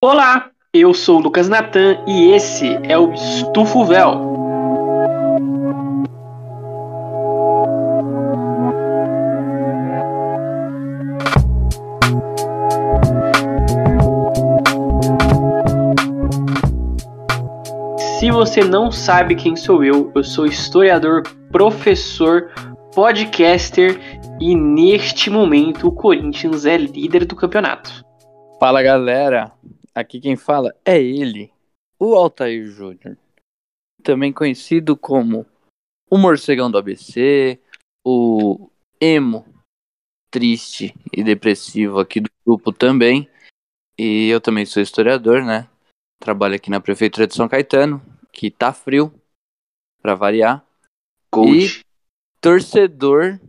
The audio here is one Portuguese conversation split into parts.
Olá, eu sou Lucas Natan e esse é o Estufo Véu. Se você não sabe quem sou eu, eu sou historiador, professor, podcaster e neste momento o Corinthians é líder do campeonato. Fala galera, aqui quem fala é ele, o Altair Júnior, também conhecido como o morcegão do ABC, o emo triste e depressivo aqui do grupo também. E eu também sou historiador, né? Trabalho aqui na prefeitura de São Caetano, que tá frio, para variar. Coach. E torcedor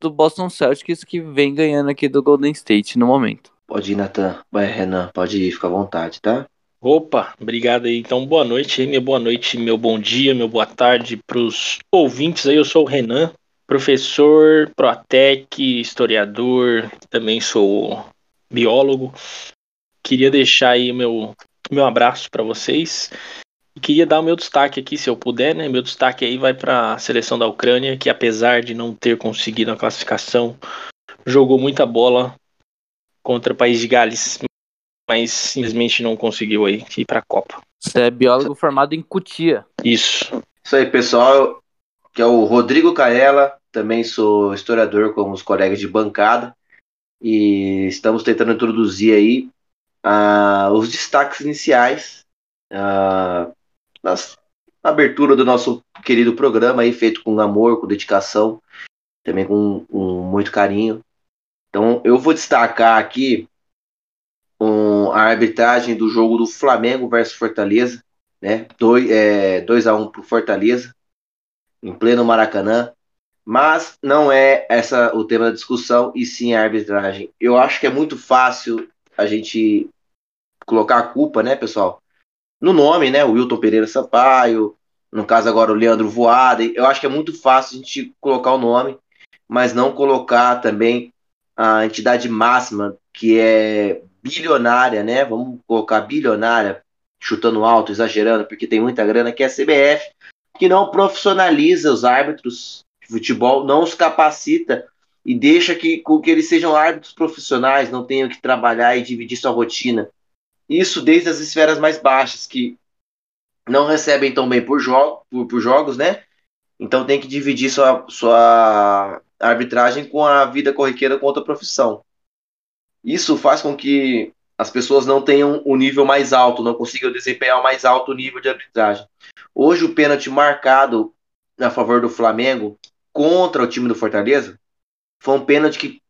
do Boston Celtics que vem ganhando aqui do Golden State no momento. Pode ir, Natan. Vai, Renan. Pode ir, fica à vontade, tá? Opa, obrigado aí. Então, boa noite minha boa noite, meu bom dia, meu boa tarde para os ouvintes aí. Eu sou o Renan, professor, Protec, historiador, também sou biólogo. Queria deixar aí meu meu abraço para vocês queria dar o meu destaque aqui, se eu puder, né? Meu destaque aí vai para a seleção da Ucrânia, que apesar de não ter conseguido a classificação, jogou muita bola contra o país de Gales, mas simplesmente não conseguiu aí ir para a Copa. Você é biólogo formado em Cutia. Isso. Isso aí, pessoal. Que é o Rodrigo Caella. Também sou historiador, como os colegas de bancada. E estamos tentando introduzir aí uh, os destaques iniciais uh, na abertura do nosso querido programa aí, feito com amor, com dedicação, também com, com muito carinho. Então, eu vou destacar aqui um, a arbitragem do jogo do Flamengo versus Fortaleza, né? 2 é, dois a 1 um para Fortaleza, em pleno Maracanã. Mas não é essa o tema da discussão, e sim a arbitragem. Eu acho que é muito fácil a gente colocar a culpa, né, pessoal? No nome, né? O Wilton Pereira Sampaio, no caso agora o Leandro Voada. Eu acho que é muito fácil a gente colocar o nome, mas não colocar também a entidade máxima, que é bilionária, né? Vamos colocar bilionária, chutando alto, exagerando, porque tem muita grana, que é a CBF, que não profissionaliza os árbitros de futebol, não os capacita e deixa que, com que eles sejam árbitros profissionais, não tenham que trabalhar e dividir sua rotina. Isso desde as esferas mais baixas, que não recebem tão bem por, jo por, por jogos, né? Então tem que dividir sua, sua arbitragem com a vida corriqueira com outra profissão. Isso faz com que as pessoas não tenham o um nível mais alto, não consigam desempenhar o mais alto nível de arbitragem. Hoje o pênalti marcado a favor do Flamengo contra o time do Fortaleza foi um pênalti que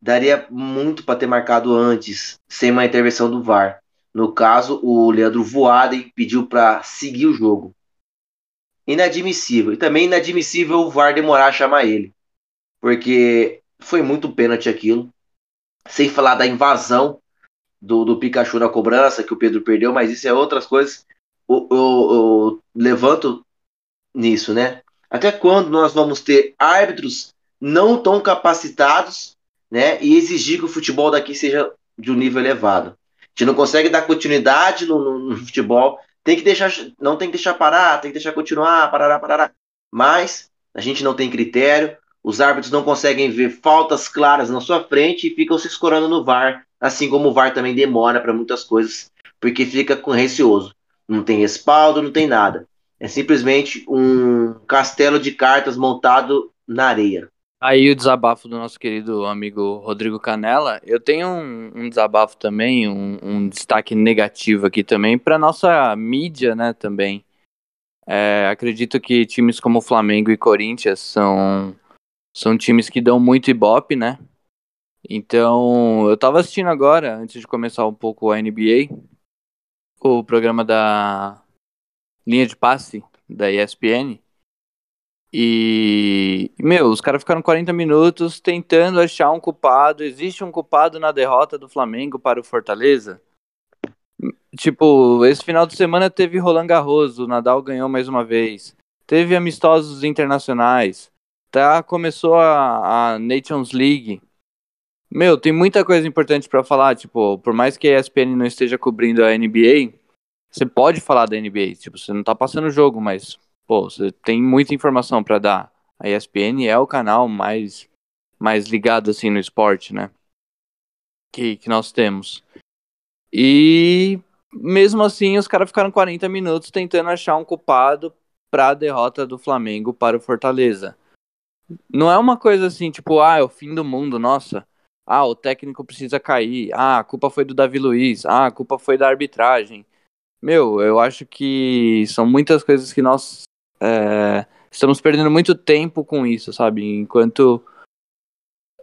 daria muito para ter marcado antes, sem uma intervenção do VAR. No caso, o Leandro Voaden pediu para seguir o jogo. Inadmissível. E também inadmissível o VAR demorar a chamar ele porque foi muito pênalti aquilo. Sem falar da invasão do, do Pikachu na cobrança, que o Pedro perdeu, mas isso é outras coisas. Eu, eu, eu levanto nisso, né? Até quando nós vamos ter árbitros não tão capacitados, né? E exigir que o futebol daqui seja de um nível elevado. A gente não consegue dar continuidade no, no, no futebol. Tem que deixar, não tem que deixar parar, tem que deixar continuar, parar, parar. Mas a gente não tem critério, os árbitros não conseguem ver faltas claras na sua frente e ficam se escorando no VAR, assim como o VAR também demora para muitas coisas, porque fica com receoso. Não tem respaldo, não tem nada. É simplesmente um castelo de cartas montado na areia. Aí o desabafo do nosso querido amigo Rodrigo Canella. Eu tenho um, um desabafo também, um, um, destaque negativo aqui também para nossa mídia, né? Também. É, acredito que times como Flamengo e Corinthians são são times que dão muito ibope, né? Então, eu tava assistindo agora, antes de começar um pouco a NBA, o programa da linha de passe da ESPN. E, meu, os caras ficaram 40 minutos tentando achar um culpado. Existe um culpado na derrota do Flamengo para o Fortaleza? Tipo, esse final de semana teve Roland Garros, o Nadal ganhou mais uma vez. Teve amistosos internacionais tá, começou a, a Nations League. Meu, tem muita coisa importante para falar, tipo, por mais que a ESPN não esteja cobrindo a NBA, você pode falar da NBA, tipo, você não tá passando o jogo, mas, pô, você tem muita informação para dar. A ESPN é o canal mais, mais ligado, assim, no esporte, né? Que, que nós temos. E, mesmo assim, os caras ficaram 40 minutos tentando achar um culpado pra derrota do Flamengo para o Fortaleza. Não é uma coisa assim, tipo, ah, é o fim do mundo, nossa ah, o técnico precisa cair. Ah, a culpa foi do Davi Luiz. Ah, a culpa foi da arbitragem. Meu, eu acho que são muitas coisas que nós é, estamos perdendo muito tempo com isso, sabe? Enquanto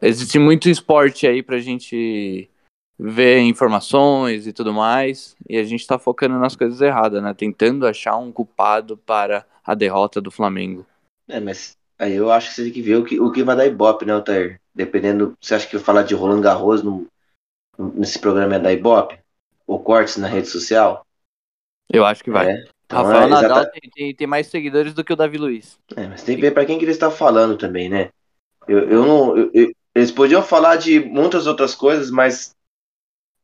existe muito esporte aí pra gente ver informações e tudo mais, e a gente tá focando nas coisas erradas, né? Tentando achar um culpado para a derrota do Flamengo. É, mas aí eu acho que você tem que ver o que, o que vai dar ibope, né, Altair? Dependendo, você acha que eu falar de Roland Garros no, nesse programa é da Ibope? Ou cortes na rede social? Eu acho que vai. É. Então, Rafael é, Nadal exata... tem, tem, tem, mais seguidores do que o Davi Luiz. É, mas tem que ver para quem que ele está falando também, né? Eu, eu não. Eu, eu, eles podiam falar de muitas outras coisas, mas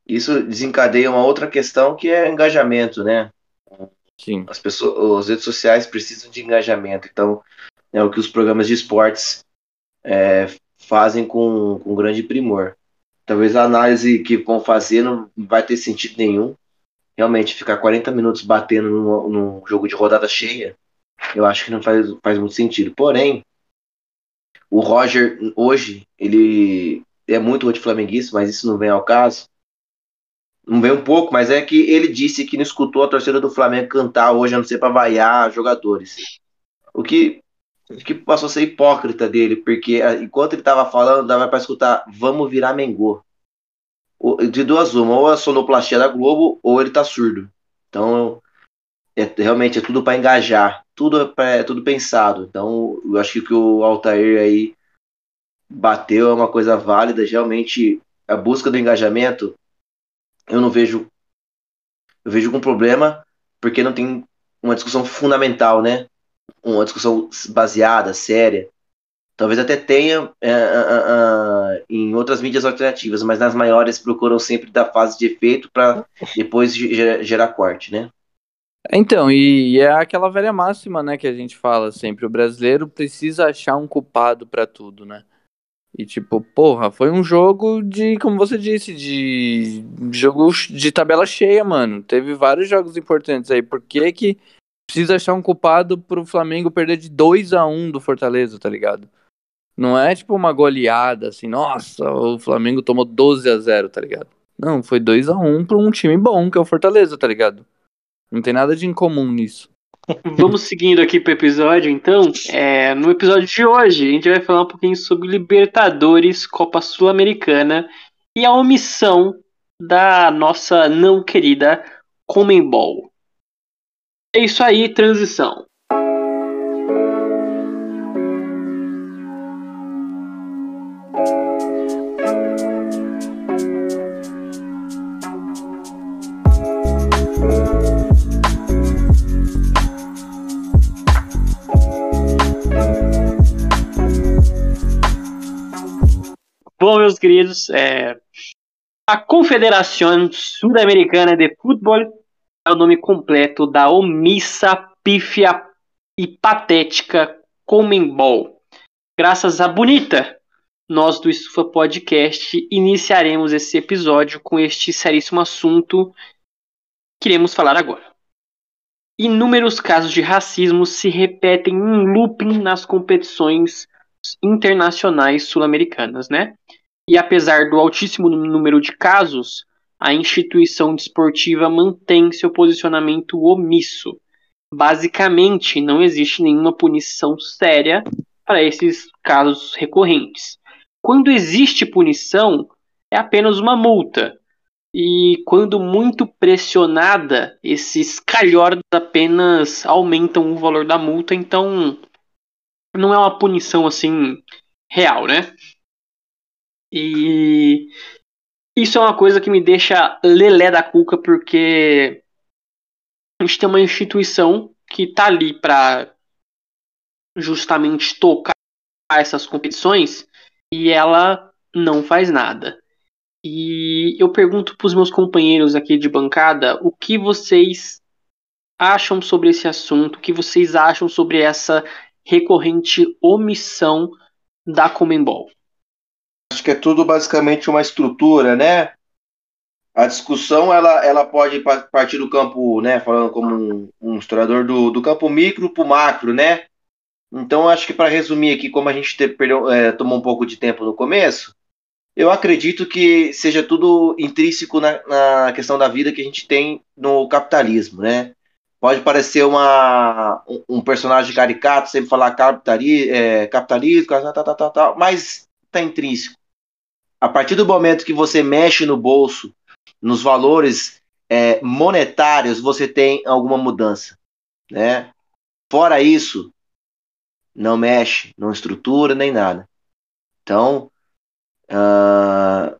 isso desencadeia uma outra questão que é engajamento, né? Sim. As pessoas, as redes sociais precisam de engajamento. Então, é o que os programas de esportes é, fazem com, com grande primor. Talvez a análise que vão fazer não vai ter sentido nenhum. Realmente, ficar 40 minutos batendo num, num jogo de rodada cheia, eu acho que não faz, faz muito sentido. Porém, o Roger, hoje, ele é muito anti-flamenguista, mas isso não vem ao caso. Não vem um pouco, mas é que ele disse que não escutou a torcida do Flamengo cantar hoje, a não ser para vaiar jogadores. O que que passou a ser hipócrita dele, porque ah, enquanto ele estava falando, dava para escutar vamos virar Mengô. De duas uma, ou a sonoplastia da Globo, ou ele tá surdo. Então, é, realmente é tudo para engajar, tudo é, pra, é, tudo pensado. Então, eu acho que o que o Altair aí bateu é uma coisa válida. Realmente, a busca do engajamento, eu não vejo. Eu vejo com problema, porque não tem uma discussão fundamental, né? Uma discussão baseada, séria. Talvez até tenha é, é, é, em outras mídias alternativas, mas nas maiores procuram sempre dar fase de efeito para depois gerar, gerar corte, né? Então, e, e, é aquela velha máxima, né, que a gente fala sempre, o brasileiro precisa achar um culpado para tudo, né? E tipo, porra, foi um jogo de, como você disse, de jogo de tabela cheia, mano. Teve vários jogos importantes aí. Por que que precisa achar um culpado pro Flamengo perder de 2 a 1 do Fortaleza, tá ligado? Não é tipo uma goleada assim, nossa, o Flamengo tomou 12 a 0, tá ligado? Não, foi 2 a 1 pra um time bom, que é o Fortaleza, tá ligado? Não tem nada de incomum nisso. Vamos seguindo aqui pro episódio, então. É, no episódio de hoje, a gente vai falar um pouquinho sobre Libertadores, Copa Sul-Americana e a omissão da nossa não querida Comembol. É isso aí, transição. Bom, meus queridos, é, a Confederação Sul-Americana de Futebol é o nome completo da omissa, pífia e patética Comembol. Graças a Bonita, nós do Estufa Podcast iniciaremos esse episódio com este seríssimo assunto que iremos falar agora. Inúmeros casos de racismo se repetem em looping nas competições internacionais sul-americanas, né? E apesar do altíssimo número de casos, a instituição desportiva mantém seu posicionamento omisso. Basicamente, não existe nenhuma punição séria para esses casos recorrentes. Quando existe punição, é apenas uma multa. E quando muito pressionada, esses calhordas apenas aumentam o valor da multa, então não é uma punição assim real, né? E isso é uma coisa que me deixa lelé da cuca, porque a gente tem uma instituição que tá ali para justamente tocar essas competições e ela não faz nada. E eu pergunto para os meus companheiros aqui de bancada o que vocês acham sobre esse assunto, o que vocês acham sobre essa recorrente omissão da Comembol. Acho que é tudo basicamente uma estrutura, né? A discussão ela, ela pode partir do campo, né? Falando como um, um historiador do, do campo micro para o macro, né? Então acho que para resumir aqui, como a gente te, perdeu, é, tomou um pouco de tempo no começo, eu acredito que seja tudo intrínseco na, na, questão da vida que a gente tem no capitalismo, né? Pode parecer uma, um, personagem caricato, sempre falar capitali, é, capitalismo, tal, tal, tal, tal, mas está intrínseco. A partir do momento que você mexe no bolso, nos valores é, monetários, você tem alguma mudança, né? Fora isso, não mexe, não estrutura nem nada. Então, Uh,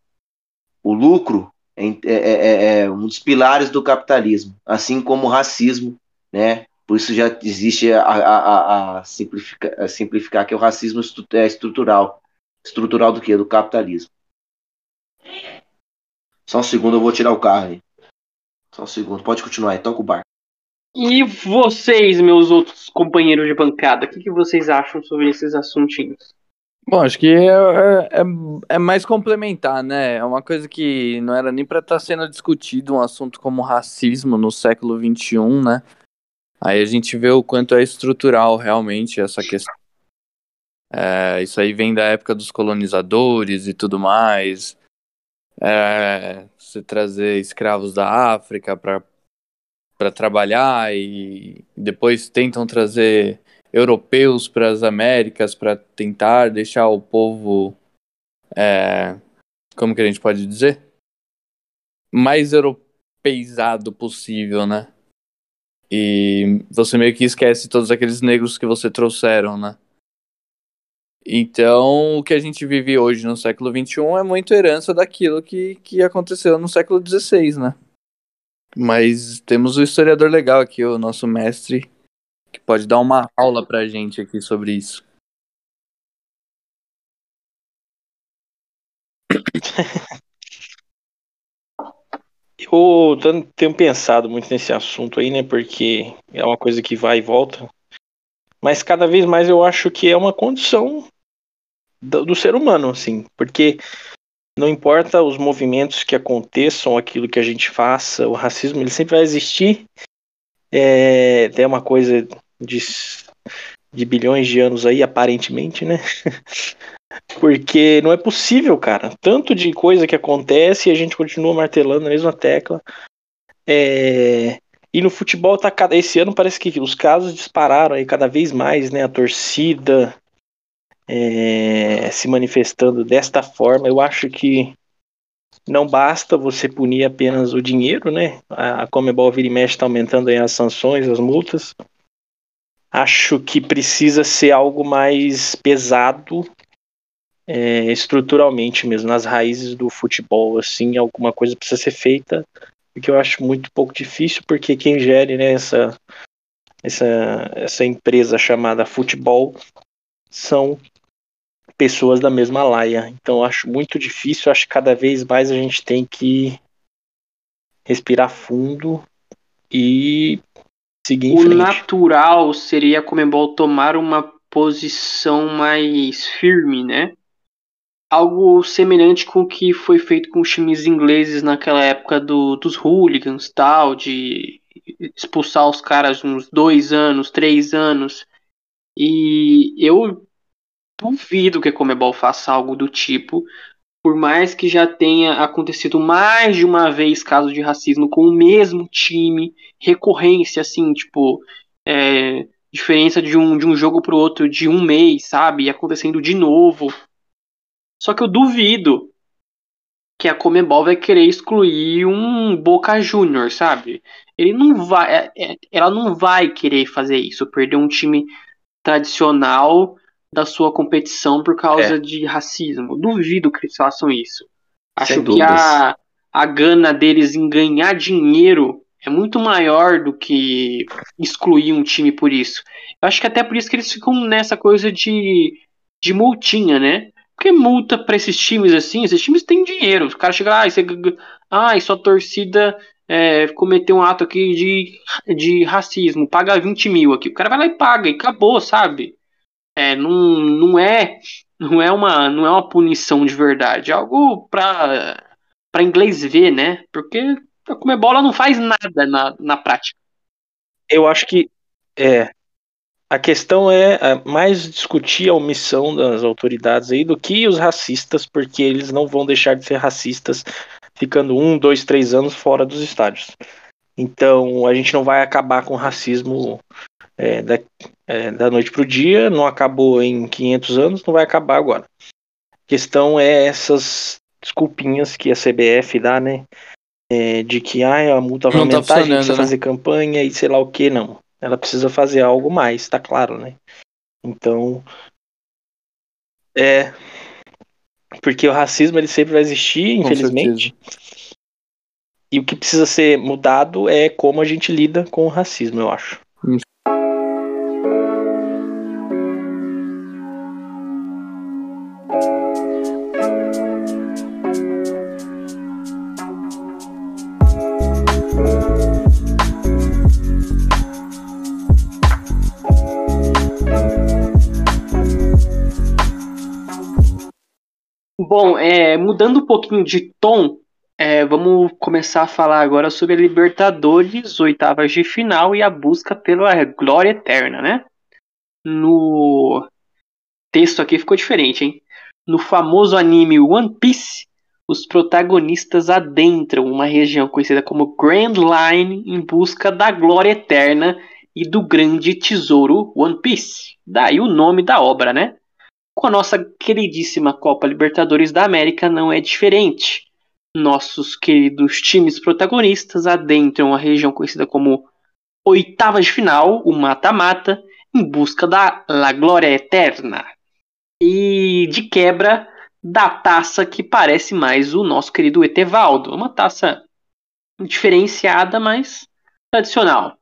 o lucro é, é, é, é, um dos pilares do capitalismo, assim como o racismo, né? Por isso já existe a, a, a, simplificar, a simplificar que o racismo é estrutural. Estrutural do que? Do capitalismo. Só um segundo, eu vou tirar o carro aí. Só um segundo, pode continuar aí, toca o bar. E vocês, meus outros companheiros de bancada, o que, que vocês acham sobre esses assuntinhos? Bom, acho que é, é, é, é mais complementar, né? É uma coisa que não era nem para estar tá sendo discutido um assunto como racismo no século XXI, né? Aí a gente vê o quanto é estrutural realmente essa questão. É, isso aí vem da época dos colonizadores e tudo mais. É, você trazer escravos da África para trabalhar e depois tentam trazer europeus para as Américas para tentar deixar o povo, é, como que a gente pode dizer, mais europeizado possível, né? E você meio que esquece todos aqueles negros que você trouxeram, né? Então, o que a gente vive hoje no século XXI é muito herança daquilo que, que aconteceu no século XVI, né? Mas temos o historiador legal aqui, o nosso mestre que pode dar uma aula pra gente aqui sobre isso. Eu tenho pensado muito nesse assunto aí, né? Porque é uma coisa que vai e volta. Mas cada vez mais eu acho que é uma condição do, do ser humano, assim. Porque não importa os movimentos que aconteçam, aquilo que a gente faça, o racismo ele sempre vai existir. É, uma coisa de, de bilhões de anos aí, aparentemente, né? Porque não é possível, cara. Tanto de coisa que acontece e a gente continua martelando a mesma tecla. É... E no futebol tá cada esse ano parece que os casos dispararam aí cada vez mais, né? A torcida é... se manifestando desta forma. Eu acho que não basta você punir apenas o dinheiro, né? A Comebol vira e mexe está aumentando as sanções, as multas acho que precisa ser algo mais pesado é, estruturalmente mesmo, nas raízes do futebol, assim, alguma coisa precisa ser feita, o que eu acho muito pouco difícil, porque quem gere né, essa, essa, essa empresa chamada futebol são pessoas da mesma laia. Então eu acho muito difícil, acho que cada vez mais a gente tem que respirar fundo e Seguir o natural seria a Comembol tomar uma posição mais firme, né? Algo semelhante com o que foi feito com os times ingleses naquela época do, dos hooligans, tal, de expulsar os caras uns dois anos, três anos. E eu duvido que a Comebol faça algo do tipo, por mais que já tenha acontecido mais de uma vez caso de racismo com o mesmo time, recorrência, assim, tipo, é, diferença de um, de um jogo pro outro de um mês, sabe? E acontecendo de novo. Só que eu duvido que a Comebol vai querer excluir um Boca Júnior, sabe? Ele não vai, é, é, ela não vai querer fazer isso, perder um time tradicional da sua competição por causa é. de racismo. Duvido que eles façam isso. Acho Sem que a, a gana deles em ganhar dinheiro é muito maior do que excluir um time por isso. Eu acho que até por isso que eles ficam nessa coisa de, de multinha, né? Porque multa para esses times assim, esses times têm dinheiro. Os caras chegam lá, ah, você, ah, sua torcida é, cometeu um ato aqui de, de racismo, paga 20 mil aqui. O cara vai lá e paga e acabou, sabe? É, não, não é não é uma não é uma punição de verdade, é algo para para inglês ver, né? Porque a Comebola não faz nada na, na prática. Eu acho que é a questão é, é mais discutir a omissão das autoridades aí do que os racistas, porque eles não vão deixar de ser racistas ficando um, dois, três anos fora dos estádios. Então a gente não vai acabar com o racismo é, da, é, da noite para o dia, não acabou em 500 anos, não vai acabar agora. A questão é essas desculpinhas que a CBF dá, né? É, de que ah, a multa vai não tá aumentar, tá a gente precisa né? fazer campanha e sei lá o que, não ela precisa fazer algo mais, tá claro, né? Então, é porque o racismo ele sempre vai existir, infelizmente. E o que precisa ser mudado é como a gente lida com o racismo, eu acho. Bom, é, mudando um pouquinho de tom, é, vamos começar a falar agora sobre a Libertadores, oitavas de final e a busca pela glória eterna, né? No texto aqui ficou diferente, hein? No famoso anime One Piece, os protagonistas adentram uma região conhecida como Grand Line em busca da glória eterna e do grande tesouro One Piece. Daí o nome da obra, né? Com a nossa queridíssima Copa Libertadores da América não é diferente. Nossos queridos times protagonistas adentram a região conhecida como oitavas de final, o mata-mata, em busca da La Glória Eterna. E de quebra da taça que parece mais o nosso querido Etevaldo. Uma taça diferenciada, mas tradicional.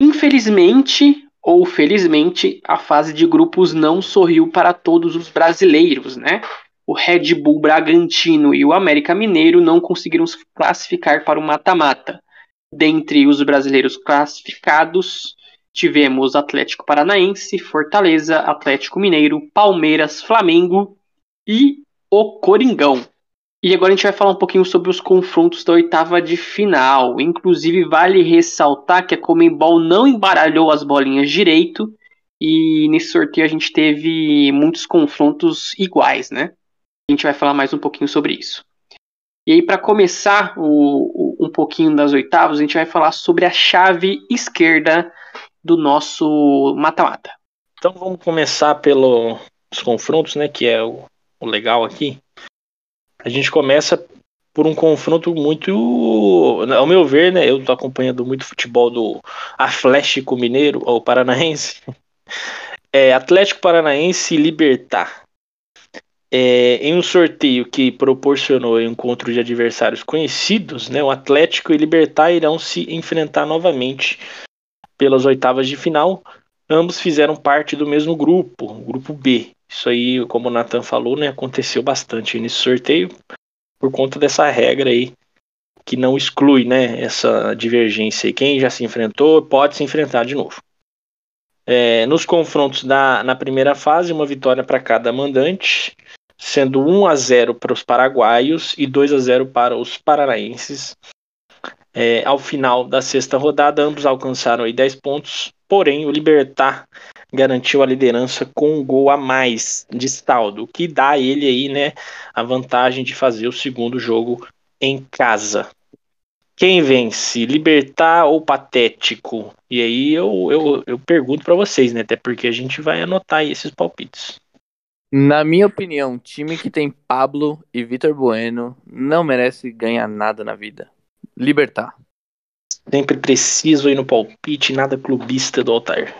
Infelizmente, ou felizmente, a fase de grupos não sorriu para todos os brasileiros, né? O Red Bull Bragantino e o América Mineiro não conseguiram se classificar para o mata-mata. Dentre os brasileiros classificados, tivemos Atlético Paranaense, Fortaleza, Atlético Mineiro, Palmeiras, Flamengo e o Coringão. E agora a gente vai falar um pouquinho sobre os confrontos da oitava de final. Inclusive, vale ressaltar que a Comembol não embaralhou as bolinhas direito. E nesse sorteio a gente teve muitos confrontos iguais, né? A gente vai falar mais um pouquinho sobre isso. E aí, para começar o, o, um pouquinho das oitavas, a gente vai falar sobre a chave esquerda do nosso mata-mata. Então vamos começar pelos confrontos, né? Que é o, o legal aqui a gente começa por um confronto muito, ao meu ver, né? Eu tô acompanhando muito futebol do Atlético Mineiro ou Paranaense. É, Atlético Paranaense Libertar. É, em um sorteio que proporcionou encontro de adversários conhecidos, né, o Atlético e Libertar irão se enfrentar novamente pelas oitavas de final. Ambos fizeram parte do mesmo grupo, o grupo B. Isso aí, como o Nathan falou, né, aconteceu bastante nesse sorteio por conta dessa regra aí que não exclui, né, essa divergência. Quem já se enfrentou pode se enfrentar de novo. É, nos confrontos da, na primeira fase, uma vitória para cada mandante, sendo 1 a 0 para os paraguaios e 2 a 0 para os paranaenses. É, ao final da sexta rodada, ambos alcançaram aí 10 pontos, porém o Libertar garantiu a liderança com um gol a mais de saldo, que dá a ele aí, né, a vantagem de fazer o segundo jogo em casa. Quem vence, Libertar ou Patético? E aí eu, eu, eu pergunto para vocês, né, até porque a gente vai anotar aí esses palpites. Na minha opinião, time que tem Pablo e Vitor Bueno não merece ganhar nada na vida. Libertar. Sempre preciso ir no palpite, nada clubista do altar.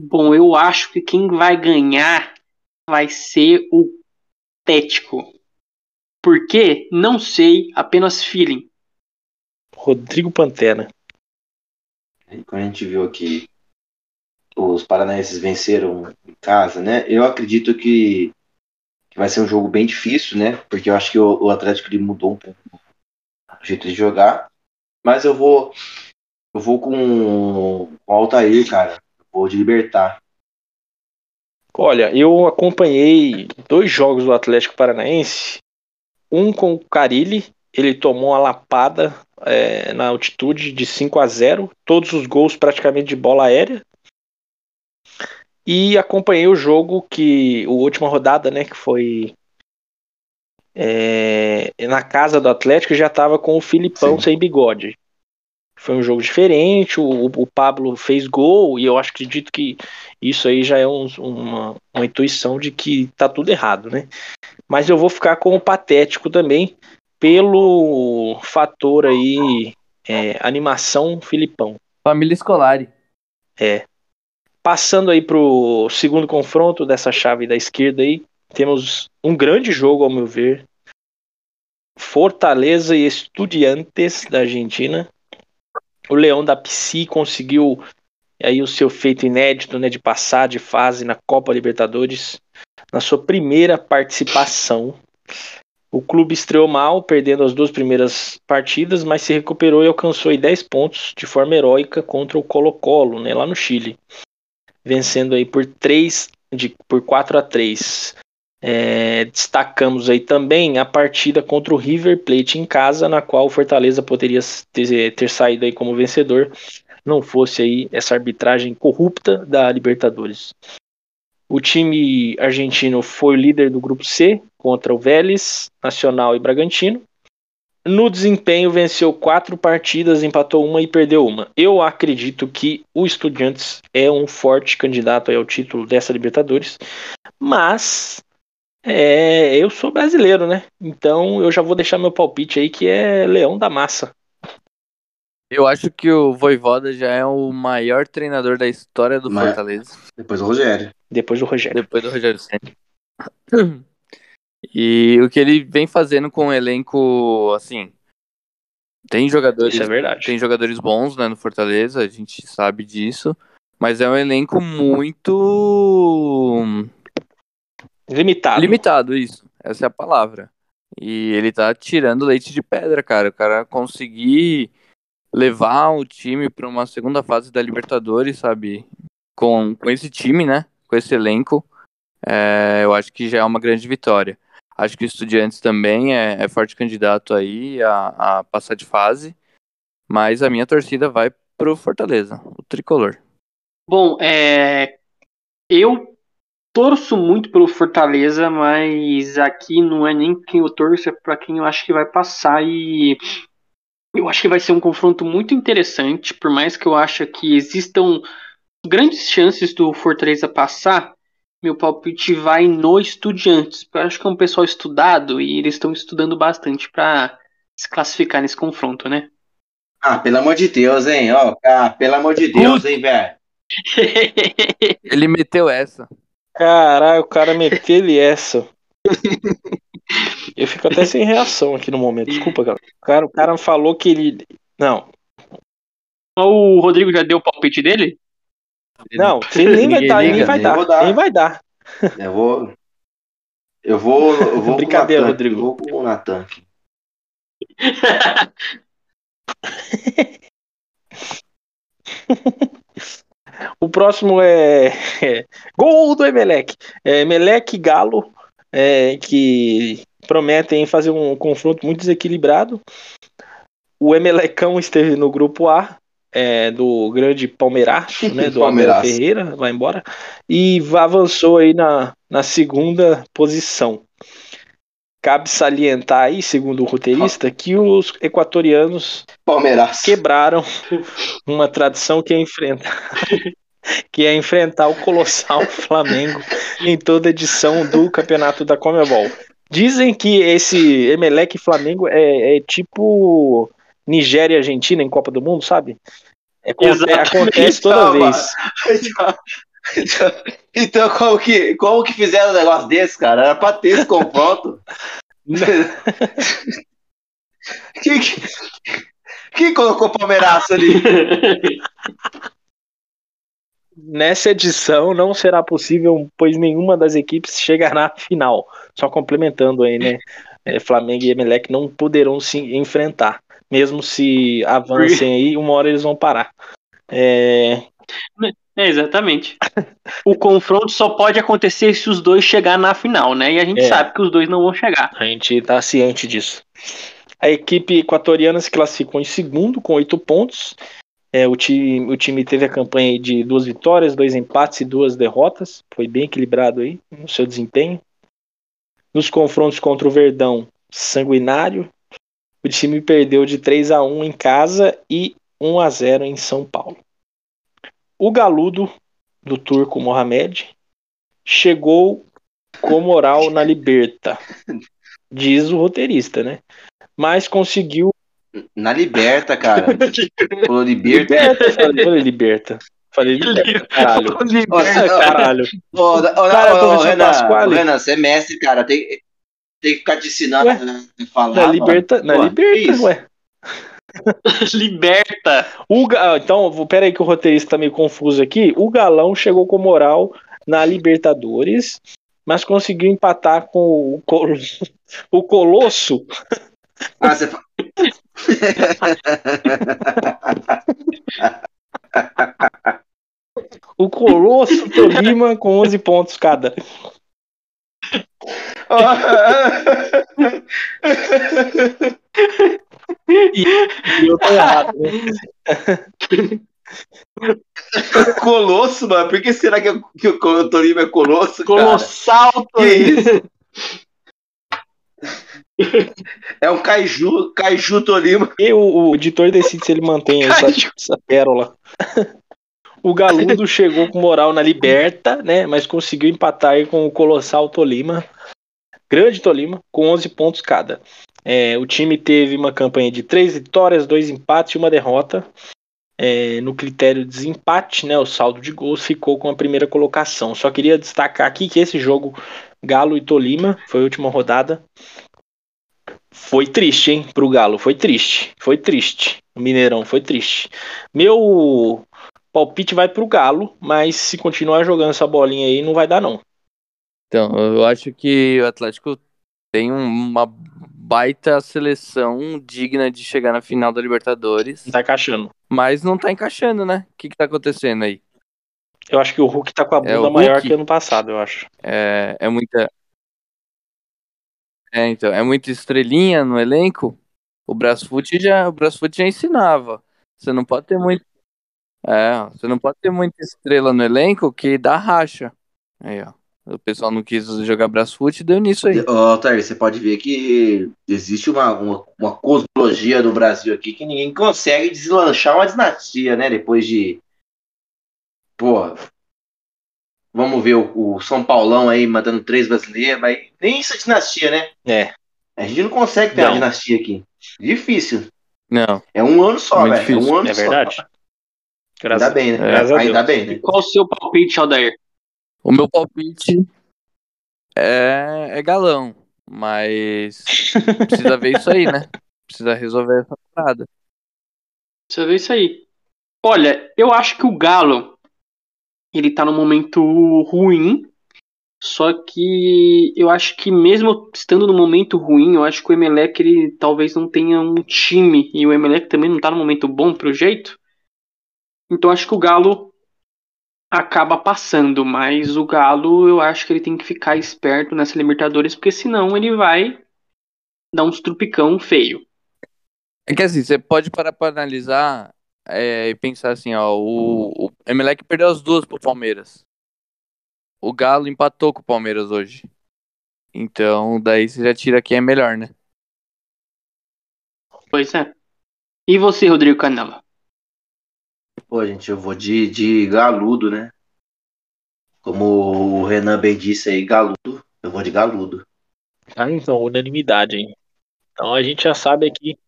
Bom, eu acho que quem vai ganhar vai ser o Tético. Por quê? Não sei, apenas feeling. Rodrigo Pantera. Quando a gente viu que os paranaenses venceram em casa, né? Eu acredito que que vai ser um jogo bem difícil, né? Porque eu acho que o, o Atlético ele mudou um pouco o jeito de jogar. Mas eu vou eu vou com, com o Altair, cara. Vou de libertar. Olha, eu acompanhei dois jogos do Atlético Paranaense. Um com o Carilli, ele tomou uma lapada é, na altitude de 5 a 0 todos os gols praticamente de bola aérea. E acompanhei o jogo que. A última rodada, né? Que foi. É, na casa do Atlético já estava com o Filipão Sim. sem bigode. Foi um jogo diferente, o, o Pablo fez gol, e eu acho, acredito que isso aí já é um, uma, uma intuição de que tá tudo errado, né? Mas eu vou ficar com o patético também, pelo fator aí, é, animação Filipão. Família Escolari. É. Passando aí pro segundo confronto dessa chave da esquerda aí, temos um grande jogo, ao meu ver. Fortaleza e Estudiantes da Argentina. O Leão da Psi conseguiu aí o seu feito inédito, né, de passar de fase na Copa Libertadores na sua primeira participação. O clube estreou mal, perdendo as duas primeiras partidas, mas se recuperou e alcançou aí 10 pontos de forma heróica contra o Colo-Colo, né, lá no Chile, vencendo aí por 3 de por 4 a 3. É, destacamos aí também a partida contra o River Plate em casa, na qual o Fortaleza poderia ter, ter saído aí como vencedor, não fosse aí essa arbitragem corrupta da Libertadores. O time argentino foi líder do grupo C contra o Vélez, Nacional e Bragantino. No desempenho, venceu quatro partidas, empatou uma e perdeu uma. Eu acredito que o Estudiantes é um forte candidato ao título dessa Libertadores, mas é, eu sou brasileiro, né? Então eu já vou deixar meu palpite aí que é Leão da Massa. Eu acho que o Voivoda já é o maior treinador da história do Mas, Fortaleza. Depois do Rogério. Depois do Rogério. Depois do Rogério Senna. E o que ele vem fazendo com o elenco, assim, tem jogadores, Isso é verdade. tem jogadores bons, né, no Fortaleza, a gente sabe disso, mas é um elenco muito limitado. Limitado, isso. Essa é a palavra. E ele tá tirando leite de pedra, cara. O cara conseguir levar o time para uma segunda fase da Libertadores, sabe? Com, com esse time, né? Com esse elenco, é, eu acho que já é uma grande vitória. Acho que o Estudiantes também é, é forte candidato aí a, a, passar de fase, mas a minha torcida vai pro Fortaleza, o tricolor. Bom, é, eu torço muito pelo Fortaleza, mas aqui não é nem quem eu torço, é para quem eu acho que vai passar e eu acho que vai ser um confronto muito interessante, por mais que eu ache que existam grandes chances do Fortaleza passar, meu palpite vai no Estudiantes, porque eu acho que é um pessoal estudado e eles estão estudando bastante para se classificar nesse confronto, né? Ah, pelo amor de Deus, hein? Ó, oh, pelo amor de Deus, hein, velho? Ele meteu essa. Caralho, o cara meteu ele essa. Eu fico até sem reação aqui no momento. Desculpa, cara. O cara, o cara falou que ele. Não. O Rodrigo já deu o palpite dele? Não, ele nem vai dar, nem vai dar, dar, nem vai dar. Eu vou. Eu vou. Eu vou Brincadeira, com Rodrigo. Eu vou com o Natan aqui. o próximo é, é, Gol do Emelec. É, Emelec Galo é, que prometem fazer um confronto muito desequilibrado. O Emelecão esteve no grupo A, é, do grande Palmeiraço, né, do Abel Ferreira, vai embora, e avançou aí na, na segunda posição. Cabe salientar aí, segundo o roteirista, que os equatorianos Palmeiras. quebraram uma tradição que é enfrentar que é enfrentar o colossal Flamengo em toda edição do campeonato da Comebol. Dizem que esse Emelec Flamengo é, é tipo Nigéria e Argentina em Copa do Mundo, sabe? É, acontece toda vez. Então, então, como, que, como que fizeram um negócio desse, cara? Era pra ter esse confronto. Quem que, que colocou o Palmeiraço ali? Nessa edição não será possível, pois nenhuma das equipes chegará à final. só complementando aí, né? É, Flamengo e Emelec não poderão se enfrentar. Mesmo se avancem aí, uma hora eles vão parar. É, É, exatamente. o confronto só pode acontecer se os dois chegar na final, né? E a gente É. sabe que os dois não vão chegar. A gente tá ciente disso. A equipe equatoriana se classificou em segundo com oito pontos. É, o, time, o time teve a campanha de duas vitórias, dois empates e duas derrotas. Foi bem equilibrado aí no seu desempenho. Nos confrontos contra o Verdão, sanguinário. O time perdeu de 3 a 1 em casa e 1 a 0 em São Paulo. O galudo do turco Mohamed chegou com moral na liberta diz o roteirista, né? Mas conseguiu. Na liberta, cara. Falou liberta. Liberta, falei, falei liberta. Falei liberta, caralho. Nossa, Caralho. Ô, Renan, Renan, você é mestre, cara. Tem, tem que ficar te ensinando Ué? a falar. Na liberta, na Pô, liberta, ué. Liberta. O, ga- ah, então, vou- pera aí que o roteirista tá meio confuso aqui. O Galão chegou com moral na Libertadores, mas conseguiu empatar com o, Col- o Colosso. Ah, você O Colosso Tolima com 11 pontos cada. E eu tô errado, né? Colosso, mano. Por que será que, o- que o Torino é Colosso? Colossal. Que isso? É um Kaiju, Kaiju Tolima. E o, o editor decide se ele mantém essa, essa pérola. O Galudo chegou com moral na Liberta, né? Mas conseguiu empatar com o Colossal Tolima. Grande Tolima, com 11 pontos cada. É, o time teve uma campanha de três vitórias, dois empates e uma derrota. É, no critério de desempate, né? O saldo de gols ficou com a primeira colocação. Só queria destacar aqui que esse jogo Galo e Tolima foi a última rodada. Foi triste, hein, pro Galo. Foi triste. Foi triste. O Mineirão foi triste. Meu palpite vai pro Galo, mas se continuar jogando essa bolinha aí, não vai dar, não. Então, eu acho que o Atlético tem um- uma baita seleção digna de chegar na final da Libertadores, Não tá encaixando. mas não tá encaixando, né? O que que tá acontecendo aí? Eu acho que o Hulk tá com a É, bunda o maior que ano passado, eu acho. É, é muita. É, então, é muita estrelinha no elenco. O Brasfoot já, o Brasfoot já ensinava. Você não pode ter muito. É, você não pode ter muita estrela no elenco que dá racha. Aí, ó. O pessoal não quis jogar Brasfoot e deu nisso aí. Ô, Altair, você pode ver que existe uma, uma, uma cosmologia no Brasil aqui que ninguém consegue deslanchar uma dinastia, né? Depois de. Porra. Vamos ver o, o São Paulão aí matando três brasileiros, mas nem isso é dinastia, né? É. A gente não consegue ter Não. uma dinastia aqui. Difícil. Não. É um ano só, velho. É um ano É só. verdade. Graças Ainda bem, né? É. Graças a Ainda Deus. bem, né? Qual o seu palpite, Aldair? O meu palpite é, é galão, mas precisa ver isso aí, né? Precisa resolver essa parada. Você vê isso aí. Olha, eu acho que o Galo ele tá num momento ruim. Só que eu acho que mesmo estando num momento ruim, eu acho que o Emelec ele talvez não tenha um time e o Emelec também não tá num momento bom pro jeito. Então acho que o Galo acaba passando, mas o Galo eu acho que ele tem que ficar esperto nessa Libertadores, porque senão ele vai dar uns trupicão feio. É que assim, você pode parar pra analisar é, e pensar assim, ó, o, o Emelec perdeu as duas pro Palmeiras. O Galo empatou com o Palmeiras hoje. Então, daí você já tira quem é melhor, né? Pois é. E você, Rodrigo Canela? Pô, gente, eu vou de, de galudo, né? Como o Renan bem disse aí, galudo. Eu vou de galudo. Ah, então, unanimidade, hein? Então a gente já sabe aqui.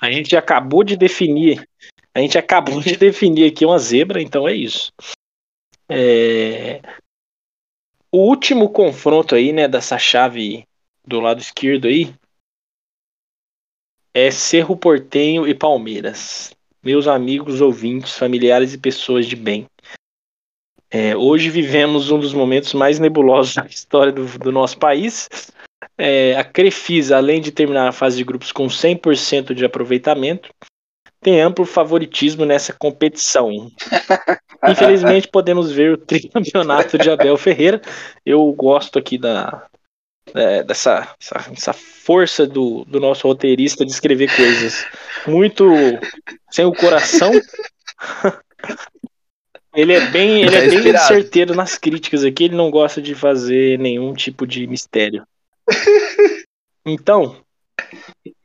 A gente acabou de definir. A gente acabou de definir aqui uma zebra, então é isso. É, O último confronto aí, né, dessa chave do lado esquerdo aí é Cerro Portenho e Palmeiras. Meus amigos, ouvintes, familiares e pessoas de bem. É, hoje vivemos um dos momentos mais nebulosos da história do, do nosso país. É, a Crefisa, além de terminar a fase de grupos com 100% de aproveitamento, tem amplo favoritismo nessa competição. Infelizmente, podemos ver o tricampeonato de Abel Ferreira. Eu gosto aqui da, é, dessa essa, essa, força do, do nosso roteirista de escrever coisas muito sem o coração. Ele é bem, ele é bem certeiro nas críticas aqui, ele não gosta de fazer nenhum tipo de mistério. Então,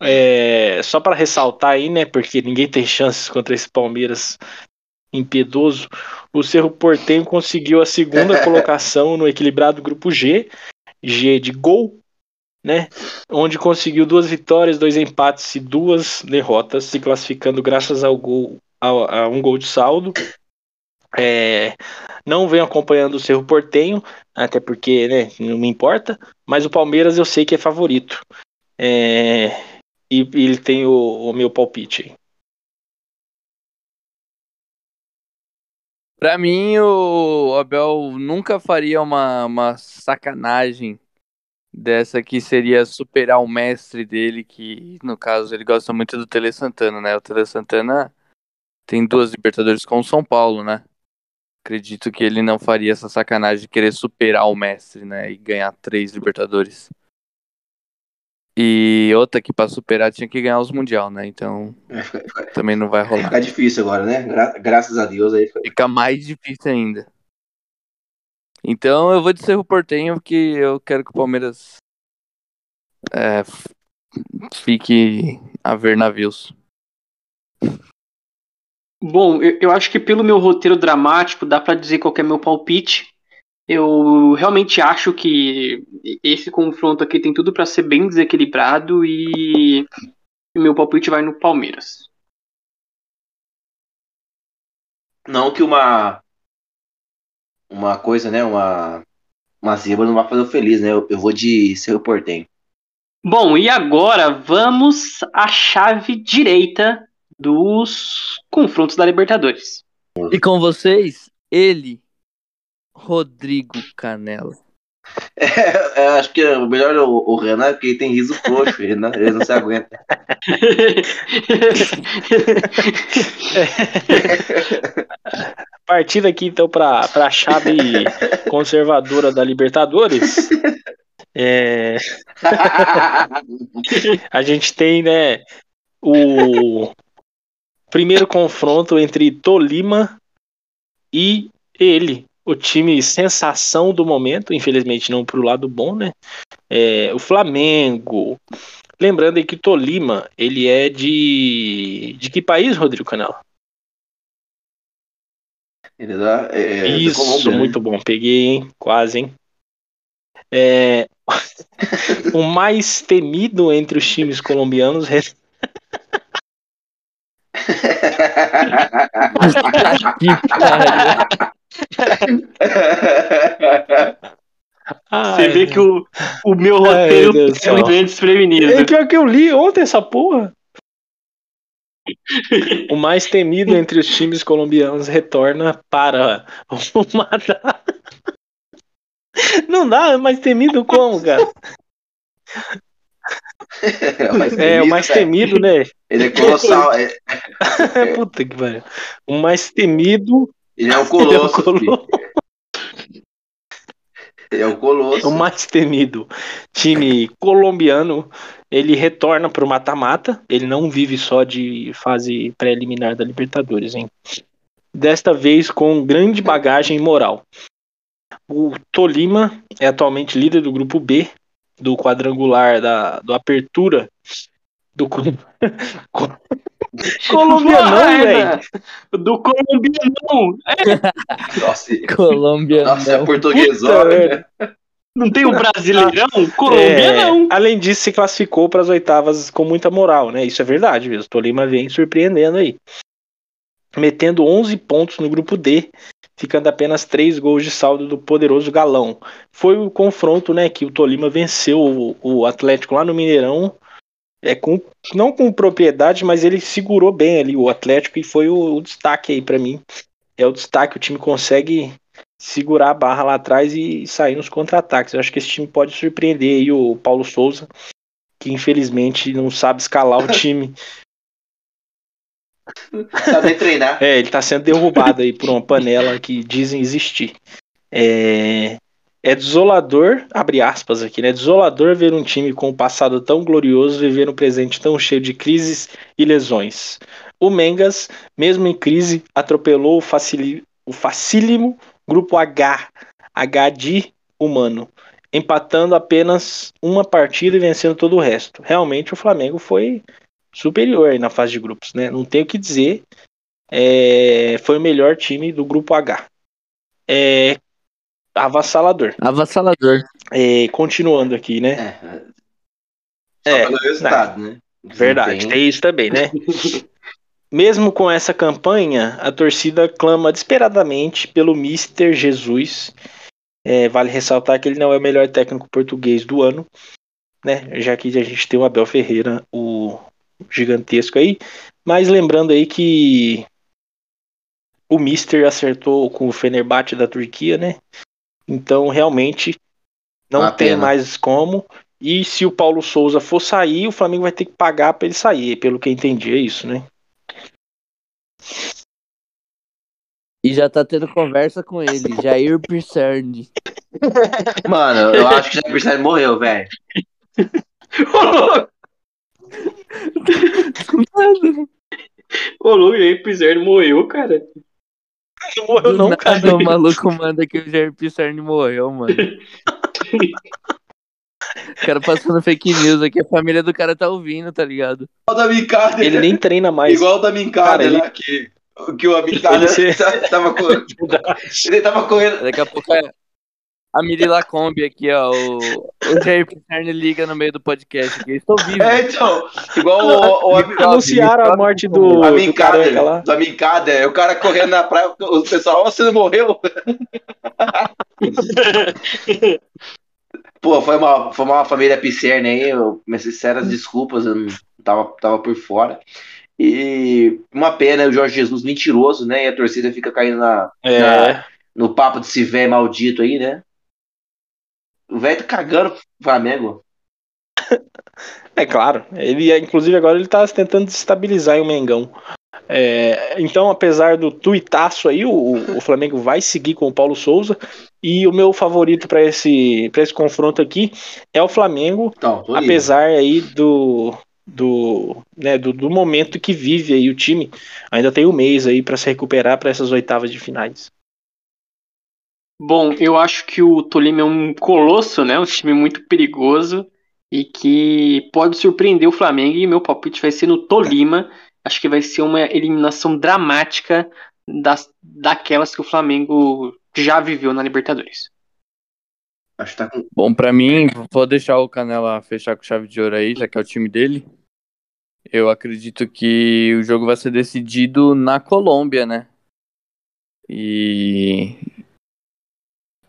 é, só para ressaltar aí, né, porque ninguém tem chances contra esse Palmeiras impiedoso, o Cerro Portenho conseguiu a segunda colocação no equilibrado grupo G, G de gol, né, onde conseguiu duas vitórias, dois empates e duas derrotas, se classificando graças ao gol a, a um gol de saldo é, não venho acompanhando o Cerro Portenho, até porque né, não me importa, mas o Palmeiras eu sei que é favorito. É, e, ele tem o, o meu palpite. Para mim, o Abel nunca faria uma, uma sacanagem dessa que seria superar o mestre dele, que no caso ele gosta muito do Tele Santana, né? O Tele Santana tem duas Libertadores com o São Paulo, né? acredito que ele não faria essa sacanagem de querer superar o mestre, né? E ganhar três Libertadores. E outra que para superar tinha que ganhar os Mundial, né? Então é, fica, fica, também não vai rolar. Fica difícil agora, né? Gra graças a Deus aí. Fica... fica mais difícil ainda. Então eu vou de Cerro Portenho porque eu quero que o Palmeiras é, fique a ver navios. Bom, eu, eu, acho que pelo meu roteiro dramático dá para dizer qual é meu palpite. Eu realmente acho que esse confronto aqui tem tudo para ser bem desequilibrado e meu palpite vai no Palmeiras. Não que uma uma coisa, né, uma uma zebra não vai fazer feliz, né? Eu, eu vou de Cerro Portenho. Bom, e agora vamos à chave direita dos confrontos da Libertadores. E com vocês, ele, Rodrigo Canela. É, acho que o melhor o, o Renan é porque ele tem riso frouxo, ele não, ele não se aguenta. Partindo aqui então para a chave conservadora da Libertadores. É... a gente tem, né, o primeiro confronto entre Tolima e ele, o time sensação do momento, infelizmente não para o lado bom, né? É, o Flamengo. Lembrando aí que Tolima, ele é de. De que país, Rodrigo Canela? Ele é da, é, Isso, Colômbia, né? muito né? bom. Peguei, hein? Quase, hein? É, o mais temido entre os times colombianos Você vê que o, o meu roteiro é muito bem desprevenido. É pior que eu li ontem essa porra. O mais temido entre os times colombianos retorna para o Madá. Não dá, é mais temido como, cara? é, o mais temido, é, o mais temido né? Ele é colossal. É... Puta que pariu. O mais temido. Ele é o colosso. Ele é o colosso. Ele é o colosso. O mais temido time colombiano. Ele retorna para o mata-mata. Ele não vive só de fase preliminar da Libertadores, hein? Desta vez com grande bagagem moral. O Tolima é atualmente líder do grupo B, do quadrangular da do Apertura do Colombianão, velho. Do colombianão. É. Nossa, colombianão. Nossa, é português, olha. Não tem o brasileirão? Colombianão. É, além disso, se classificou para as oitavas com muita moral, né? Isso é verdade mesmo. Tolima vem surpreendendo aí. Metendo 11 pontos no grupo D ficando apenas três gols de saldo do poderoso Galão. Foi o confronto, né, que o Tolima venceu o, o Atlético lá no Mineirão, é com não com propriedade, mas ele segurou bem ali o Atlético e foi o, o destaque aí para mim. É o destaque, o time consegue segurar a barra lá atrás e sair nos contra-ataques. Eu acho que esse time pode surpreender aí o Paulo Souza, que infelizmente não sabe escalar o time. Sabe treinar. É, ele tá sendo derrubado aí por uma panela que dizem existir. É, é desolador, abre aspas aqui, né? Desolador ver um time com um passado tão glorioso viver um presente tão cheio de crises e lesões. O Mengas, mesmo em crise, atropelou o, facili, o facílimo grupo H, H de humano, empatando apenas uma partida e vencendo todo o resto. Realmente o Flamengo foi superior na fase de grupos, né? Não tenho o que dizer. É, foi o melhor time do grupo H. É, avassalador. Avassalador. É, continuando aqui, né? É, é, resultado, né? Verdade, tem... tem isso também, né? Mesmo com essa campanha, a torcida clama desesperadamente pelo Mister Jesus. É, vale ressaltar que ele não é o melhor técnico português do ano, né? Já que a gente tem o Abel Ferreira, o gigantesco aí. Mas lembrando aí que o Mister acertou com o Fenerbahçe da Turquia, né? Então realmente não Uma tem pena. mais como. E se o Paulo Souza for sair, o Flamengo vai ter que pagar para ele sair, pelo que eu entendi, é isso, né? E já tá tendo conversa com ele, Jair Pisserni. Mano, eu acho que Jair Pisserni morreu, velho. Ô, louco, Jair Pisserni morreu, cara. Não morreu, não, cara. O maluco manda que o Jair Pisserni morreu, mano. O cara passando fake news aqui, a família do cara tá ouvindo, tá ligado? Igual da Mincada. Ele nem treina mais. Igual da Mincada lá, ele... que, que o Mincada se... tava correndo. ele tava correndo. Daqui a pouco é a Mirila Kombi aqui, ó. O, o Jair Pisserni liga no meio do podcast aqui. Estou vivo. É, então. Igual o, o, o Anunciaram a morte do. A Mincada. lá. Da Mincada. É o cara correndo na praia. O pessoal, você não morreu? Pô, foi uma, foi uma família Pisserna aí, eu, minhas sinceras desculpas, eu não tava, tava por fora. E uma pena o Jorge Jesus mentiroso, né? E a torcida fica caindo na, é. na no papo de se velho maldito aí, né? O velho tá cagando pro Flamengo. É claro. Ele, inclusive, agora ele tá tentando desestabilizar o Mengão. É, então, apesar do tuitaço aí, o, o, Flamengo vai seguir com o Paulo Souza. E o meu favorito para esse, esse confronto aqui é o Flamengo, então, apesar aí do, do, né, do, do, momento que vive aí o time. Ainda tem um mês aí para se recuperar para essas oitavas de finais. Bom, eu acho que o Tolima é um colosso, né? Um time muito perigoso e que pode surpreender o Flamengo. E meu palpite vai ser no Tolima acho que vai ser uma eliminação dramática das, daquelas que o Flamengo já viveu na Libertadores. Acho que tá com... Bom, para mim, vou deixar o Canela fechar com chave de ouro aí, já que é o time dele. Eu acredito que o jogo vai ser decidido na Colômbia, né? E,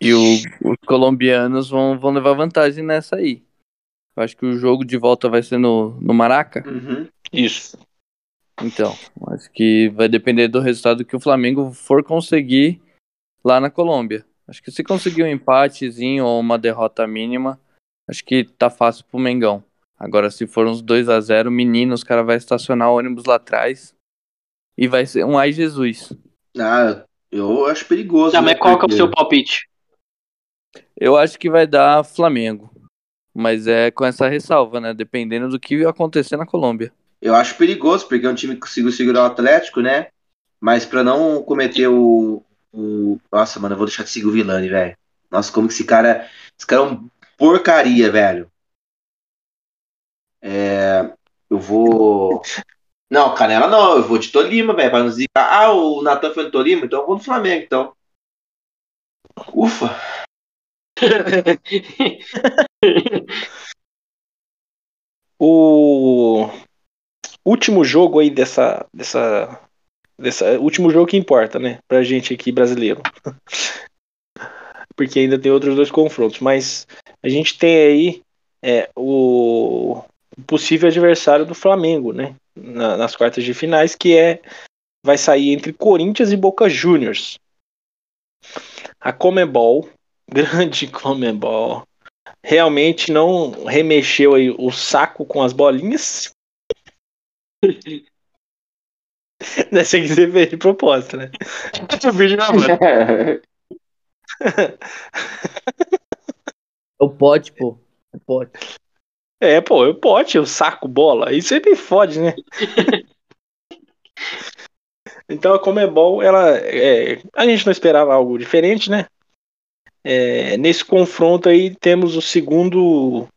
e o, os colombianos vão, vão levar vantagem nessa aí. Eu acho que o jogo de volta vai ser no, no Maraca. Uhum. Isso. Então, acho que vai depender do resultado que o Flamengo for conseguir lá na Colômbia. Acho que se conseguir um empatezinho ou uma derrota mínima, acho que tá fácil pro Mengão. Agora, se for uns 2 a 0 menino, os caras vão estacionar o ônibus lá atrás e vai ser um ai Jesus. Ah, eu acho perigoso. Tá, né, mas qual que é o seu palpite? Eu acho que vai dar Flamengo. Mas é com essa ressalva, né? Dependendo do que acontecer na Colômbia eu acho perigoso, porque é um time que conseguiu segurar o Atlético, né? Mas para não cometer o, o, Nossa, mano, eu vou deixar de seguir o Vilani, velho. Nossa, como que esse cara. Esse cara é um porcaria, velho. É... Eu vou. Não, Canela não, eu vou de Tolima, velho, pra não dizer. Ah, o Natan foi no Tolima, então eu vou no Flamengo, então. Ufa! o último jogo aí dessa, dessa, dessa. Último jogo que importa, né? Pra gente aqui brasileiro. Porque ainda tem outros dois confrontos. Mas a gente tem aí é, o possível adversário do Flamengo, né? Na, nas quartas de finais, que é vai sair entre Corinthians e Boca Juniors. a Comebol, grande Comebol, realmente não remexeu aí o saco com as bolinhas. Dessa que você fez de proposta, né? O vídeo na mão. O pote, pô. O pote. É, pô, eu pote, eu saco bola. Aí você me fode, né? então a Comebol, ela. É, a gente não esperava algo diferente, né? É, nesse confronto aí temos o segundo.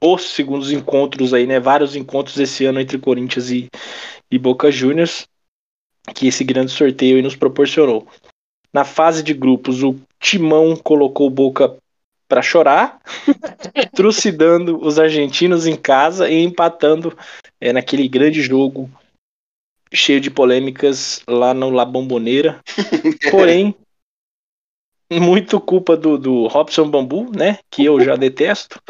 Os segundos encontros aí, né? Vários encontros esse ano entre Corinthians e, e Boca Juniors. Que esse grande sorteio aí nos proporcionou. Na fase de grupos, o Timão colocou Boca para chorar, trucidando os argentinos em casa e empatando é, naquele grande jogo cheio de polêmicas lá no La Bombonera. Porém, muito culpa do, do Robson Bambu, né? Que eu já detesto.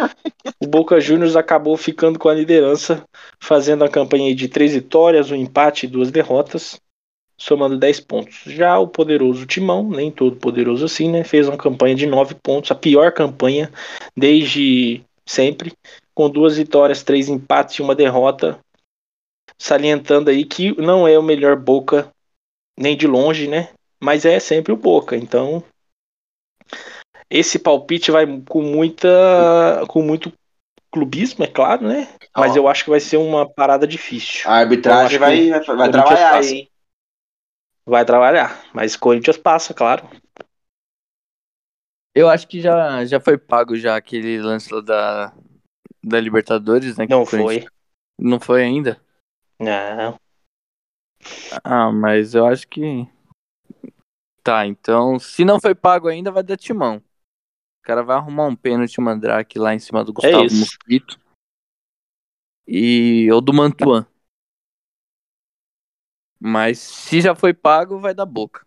O Boca Juniors acabou ficando com a liderança, fazendo a campanha de três vitórias, um empate e duas derrotas somando 10 pontos. Já o poderoso Timão, nem todo poderoso assim, né? Fez uma campanha de 9 pontos, a pior campanha desde sempre, com duas vitórias, três empates e uma derrota. Salientando aí que não é o melhor Boca, nem de longe, né? Mas é sempre o Boca. Então, esse palpite vai com muita. com muito clubismo, é claro, né? Mas Ó. eu acho que vai ser uma parada difícil. A arbitragem vai, vai, vai trabalhar passa. aí, hein? Vai trabalhar. Mas Corinthians passa, claro. Eu acho que já, já foi pago já aquele lance lá da, da Libertadores, né? que Não foi. Não foi ainda? Não. Ah, mas eu acho que. Tá, então, se não foi pago ainda, vai dar timão. O cara vai arrumar um pênalti mandrake lá em cima do Gustavo isso. Mosquito. E. ou do Mantuan. Mas se já foi pago, vai dar boca.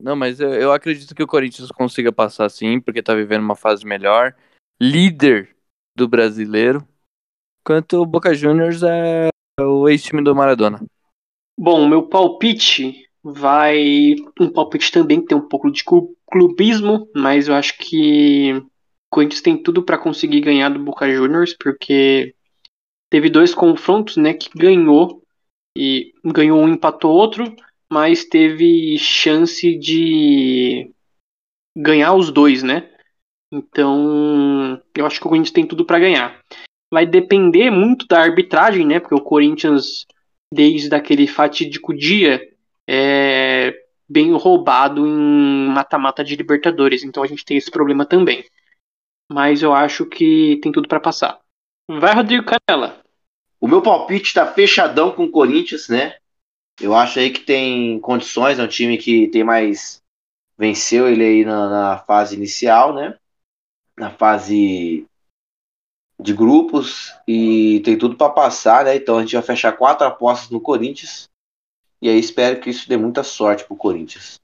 Não, mas eu, eu acredito que o Corinthians consiga passar sim, porque tá vivendo uma fase melhor. Líder do brasileiro. Enquanto o Boca Juniors é o ex-time do Maradona. Bom, meu palpite vai. Um palpite também que tem um pouco de clu- clubismo, mas eu acho que o Corinthians tem tudo para conseguir ganhar do Boca Juniors, porque teve dois confrontos, né, que ganhou e ganhou um, empatou outro, mas teve chance de ganhar os dois, né? Então, eu acho que o Corinthians tem tudo para ganhar. Vai depender muito da arbitragem, né? Porque o Corinthians desde aquele fatídico dia é bem roubado em mata-mata de Libertadores, então a gente tem esse problema também. Mas eu acho que tem tudo para passar. Vai, Rodrigo Canela. O meu palpite tá fechadão com o Corinthians, né? Eu acho aí que tem condições, é um time que tem mais. Venceu ele aí na, na fase inicial, né? Na fase de grupos e tem tudo para passar, né? Então a gente vai fechar quatro apostas no Corinthians. E aí espero que isso dê muita sorte pro Corinthians.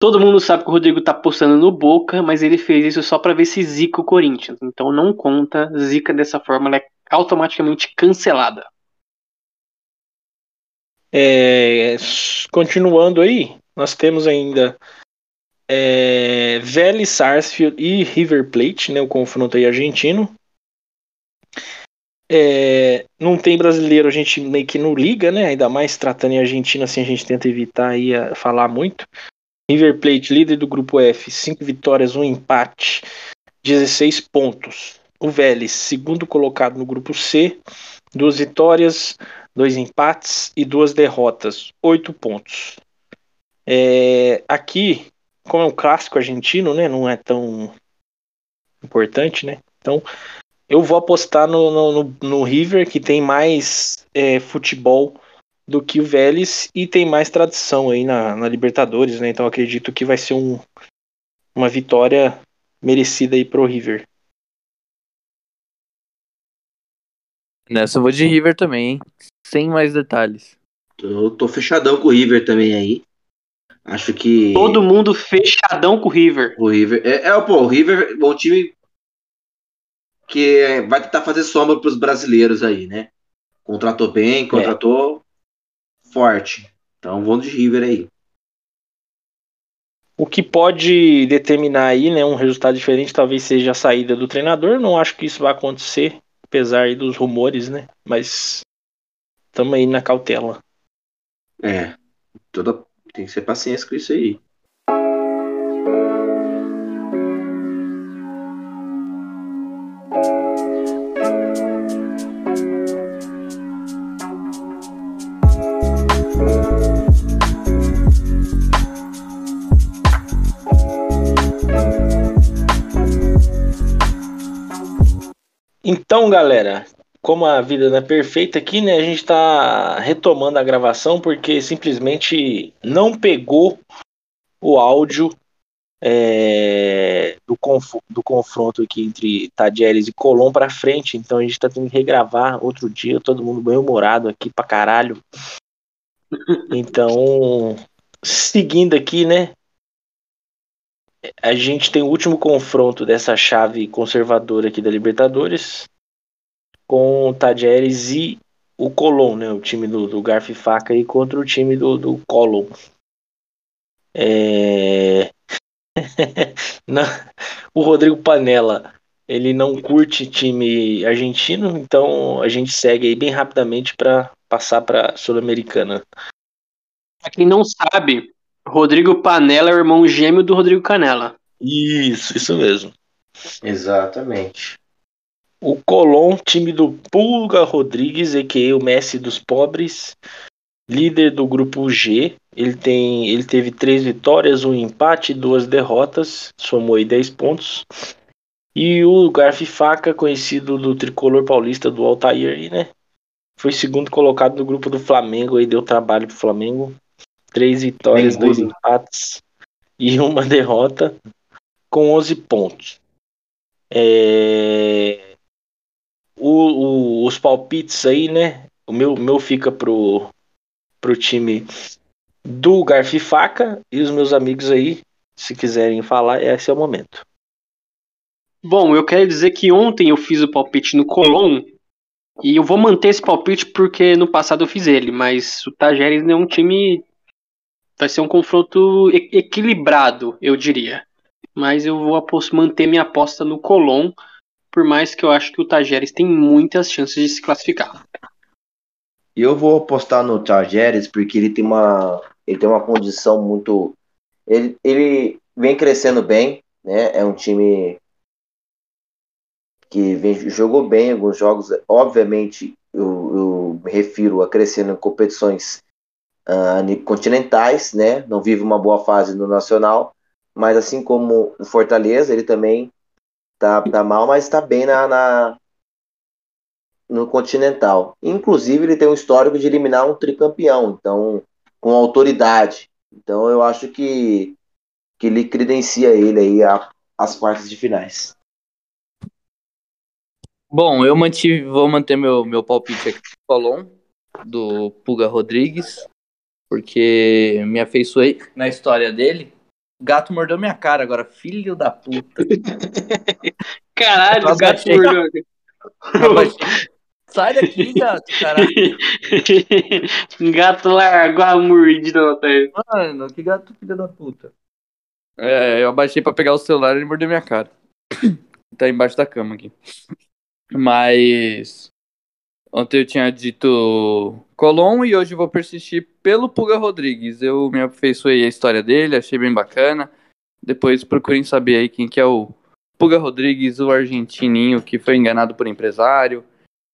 Todo mundo sabe que o Rodrigo tá postando no Boca, mas ele fez isso só para ver se zica o Corinthians. Então não conta, zica dessa forma, ela é automaticamente cancelada. É, continuando aí, nós temos ainda é, Vélez, Sarsfield e River Plate, né, o confronto aí argentino. É, não tem brasileiro, a gente meio que não liga, né? Ainda mais tratando em Argentina, assim a gente tenta evitar aí a falar muito. River Plate, líder do grupo F, 5 vitórias, um empate, 16 pontos. O Vélez, segundo colocado no grupo C, duas vitórias, dois empates e duas derrotas, oito pontos. É, aqui, como é um clássico argentino, né? Não é tão importante, né? Então, eu vou apostar no, no, no- no River, que tem mais é, futebol do que o Vélez e tem mais tradição aí na, na Libertadores, né? Então, acredito que vai ser um, uma vitória merecida aí pro River. Nessa eu vou de River também, hein? Sem mais detalhes. Eu tô fechadão com o River também aí. Acho que. Todo mundo fechadão com o River. O River. É, é pô, o River um time que é, vai tentar fazer sombra pros brasileiros aí, né? Contratou bem, contratou forte. Então vamos de River aí. O que pode determinar aí, né, um resultado diferente, talvez seja a saída do treinador. Não acho que isso vai acontecer, apesar dos rumores, né? Mas estamos aí na cautela. É, toda tem que ser paciência com isso aí. Então, galera, como a vida não é perfeita aqui, né? A gente está retomando a gravação porque simplesmente não pegou o áudio é, do, conf do confronto aqui entre Tadieres e Colom para frente. Então a gente está tendo que regravar outro dia, todo mundo bem humorado aqui pra caralho. Então, seguindo aqui, né? a gente tem o último confronto dessa chave conservadora aqui da Libertadores com o Tajeres e o Colom, né? O time do, do Garf e Faca aí contra o time do, do Colom. É... o Rodrigo Panela ele não curte time argentino, então a gente segue aí bem rapidamente para passar para Sul-Americana. Pra quem não sabe, Rodrigo Panela é o irmão gêmeo do Rodrigo Canela. Isso, isso mesmo. Exatamente. O Colom, time do Pulga Rodrigues, a.k.a. o Messi dos pobres, líder do grupo G. Ele, tem, ele teve três vitórias, um empate e duas derrotas, somou aí 10 pontos. E o Garf Faca, conhecido do tricolor paulista do Altair, né? Foi segundo colocado no grupo do Flamengo, aí deu trabalho pro Flamengo. Três vitórias, dois empates e uma derrota com 11 pontos. É... O, o, os palpites aí, né? O meu, meu fica pro, pro time do Garfi Faca e os meus amigos aí, se quiserem falar, esse é o momento. Bom, eu quero dizer que ontem eu fiz o palpite no Colom e eu vou manter esse palpite porque no passado eu fiz ele, mas o Tajeres é um time vai ser um confronto equilibrado, eu diria. Mas eu vou manter minha aposta no Colom, por mais que eu acho que o Tajeres tem muitas chances de se classificar. Eu vou apostar no Tajeres porque ele tem uma, ele tem uma condição muito. Ele, ele vem crescendo bem, né? É um time que vem, jogou bem alguns jogos. Obviamente, eu, eu me refiro a crescendo em competições uh, continentais, né? Não vive uma boa fase no nacional, mas assim como o Fortaleza, ele também tá, tá mal, mas está bem na, na, no continental. Inclusive, ele tem um histórico de eliminar um tricampeão, então com autoridade. Então, eu acho que que ele credencia ele aí a, as quartas de finais. Bom, eu mantive, vou manter meu, meu palpite aqui do Colom, do Puga Rodrigues porque me afeiçoei na história dele. Gato mordeu minha cara agora, filho da puta. Caralho, o gato mordeu. Sai daqui, gato, caralho. gato largou a mordida Mano, que gato filho da puta. É, eu abaixei pra pegar o celular e ele mordeu minha cara. tá embaixo da cama aqui. Mas. Ontem eu tinha dito Colom e hoje vou persistir pelo Puga Rodrigues. Eu me afeiçoei a história dele, achei bem bacana. Depois procurem saber aí quem que é o Puga Rodrigues, o argentininho que foi enganado por empresário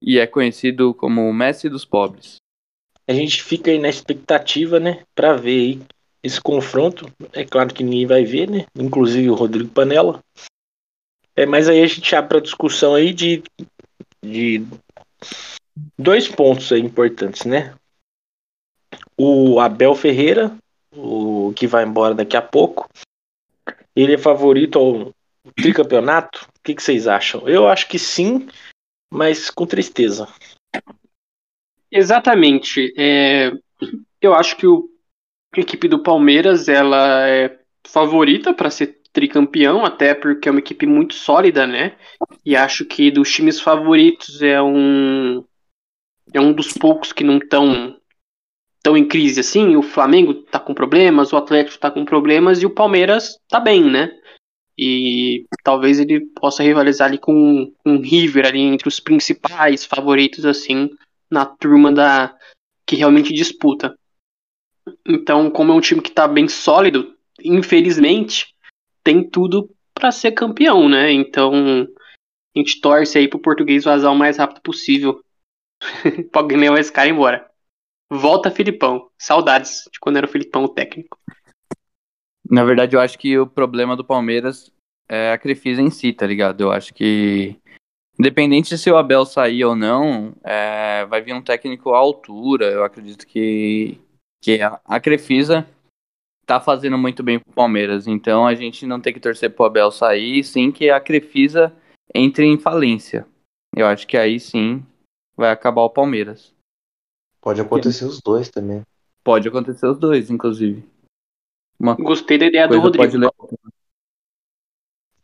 e é conhecido como o Messi dos pobres. A gente fica aí na expectativa, né, para ver aí esse confronto. É claro que ninguém vai ver, né, inclusive o Rodrigo Panela. É, mas aí a gente abre a discussão aí de, de dois pontos aí importantes, né? O Abel Ferreira, o que vai embora daqui a pouco, ele é favorito ao tricampeonato? O que, que vocês acham? Eu acho que sim, mas com tristeza. Exatamente. É, eu acho que o, a equipe do Palmeiras ela é favorita para ser tricampeão, até porque é uma equipe muito sólida, né? E acho que dos times favoritos é um é um dos poucos que não estão tão em crise assim. O Flamengo tá com problemas, o Atlético tá com problemas e o Palmeiras tá bem, né? E talvez ele possa rivalizar ali com um River ali entre os principais favoritos assim na turma da que realmente disputa. Então, como é um time que tá bem sólido, infelizmente tem tudo para ser campeão, né? Então, a gente torce aí pro português vazar o mais rápido possível. pra ganhar esse cara embora. Volta Filipão. Saudades de quando era o Filipão o técnico. Na verdade, eu acho que o problema do Palmeiras é a Crefisa em si, tá ligado? Eu acho que, independente se o Abel sair ou não, é, vai vir um técnico à altura. Eu acredito que, que a, a Crefisa tá fazendo muito bem pro Palmeiras. Então a gente não tem que torcer pro Abel sair, sim que a Crefisa entre em falência. Eu acho que aí sim vai acabar o Palmeiras. Pode acontecer os dois também. Pode acontecer os dois, inclusive. Uma Gostei da ideia do Rodrigo.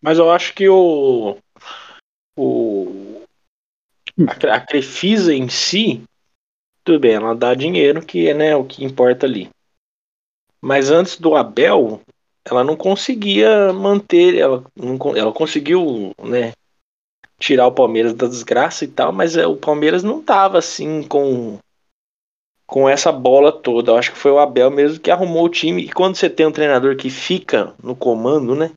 Mas eu acho que o. o a, a Crefisa em si, tudo bem, ela dá dinheiro, que é né, o que importa ali. Mas antes do Abel, ela não conseguia manter, ela, não, ela conseguiu, né, tirar o Palmeiras da desgraça e tal, mas é, o Palmeiras não tava assim com com essa bola toda. Eu acho que foi o Abel mesmo que arrumou o time. E quando você tem um treinador que fica no comando, né?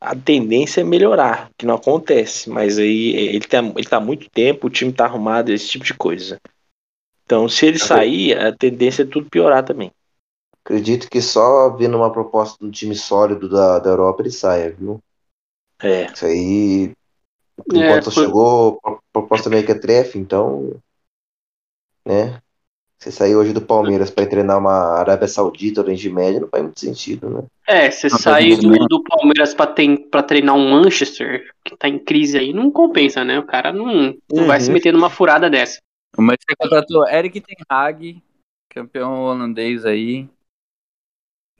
A tendência é melhorar, que não acontece. Mas aí ele tá, ele tá há muito tempo, o time tá arrumado, esse tipo de coisa. Então, se ele sair, a tendência é tudo piorar também. Acredito que só vindo uma proposta de um time sólido da, da Europa ele saia, viu? É. Isso aí Enquanto é, foi... chegou a proposta meio que é trefe, então. Né? Você sair hoje do Palmeiras para treinar uma Arábia Saudita, Oriente Médio, não faz muito sentido, né? É, você sair do, do Palmeiras para treinar um Manchester, que tá em crise aí, não compensa, né? O cara não, não uhum. vai se meter numa furada dessa. O Manchester contratou Eric Ten Hag, campeão holandês aí.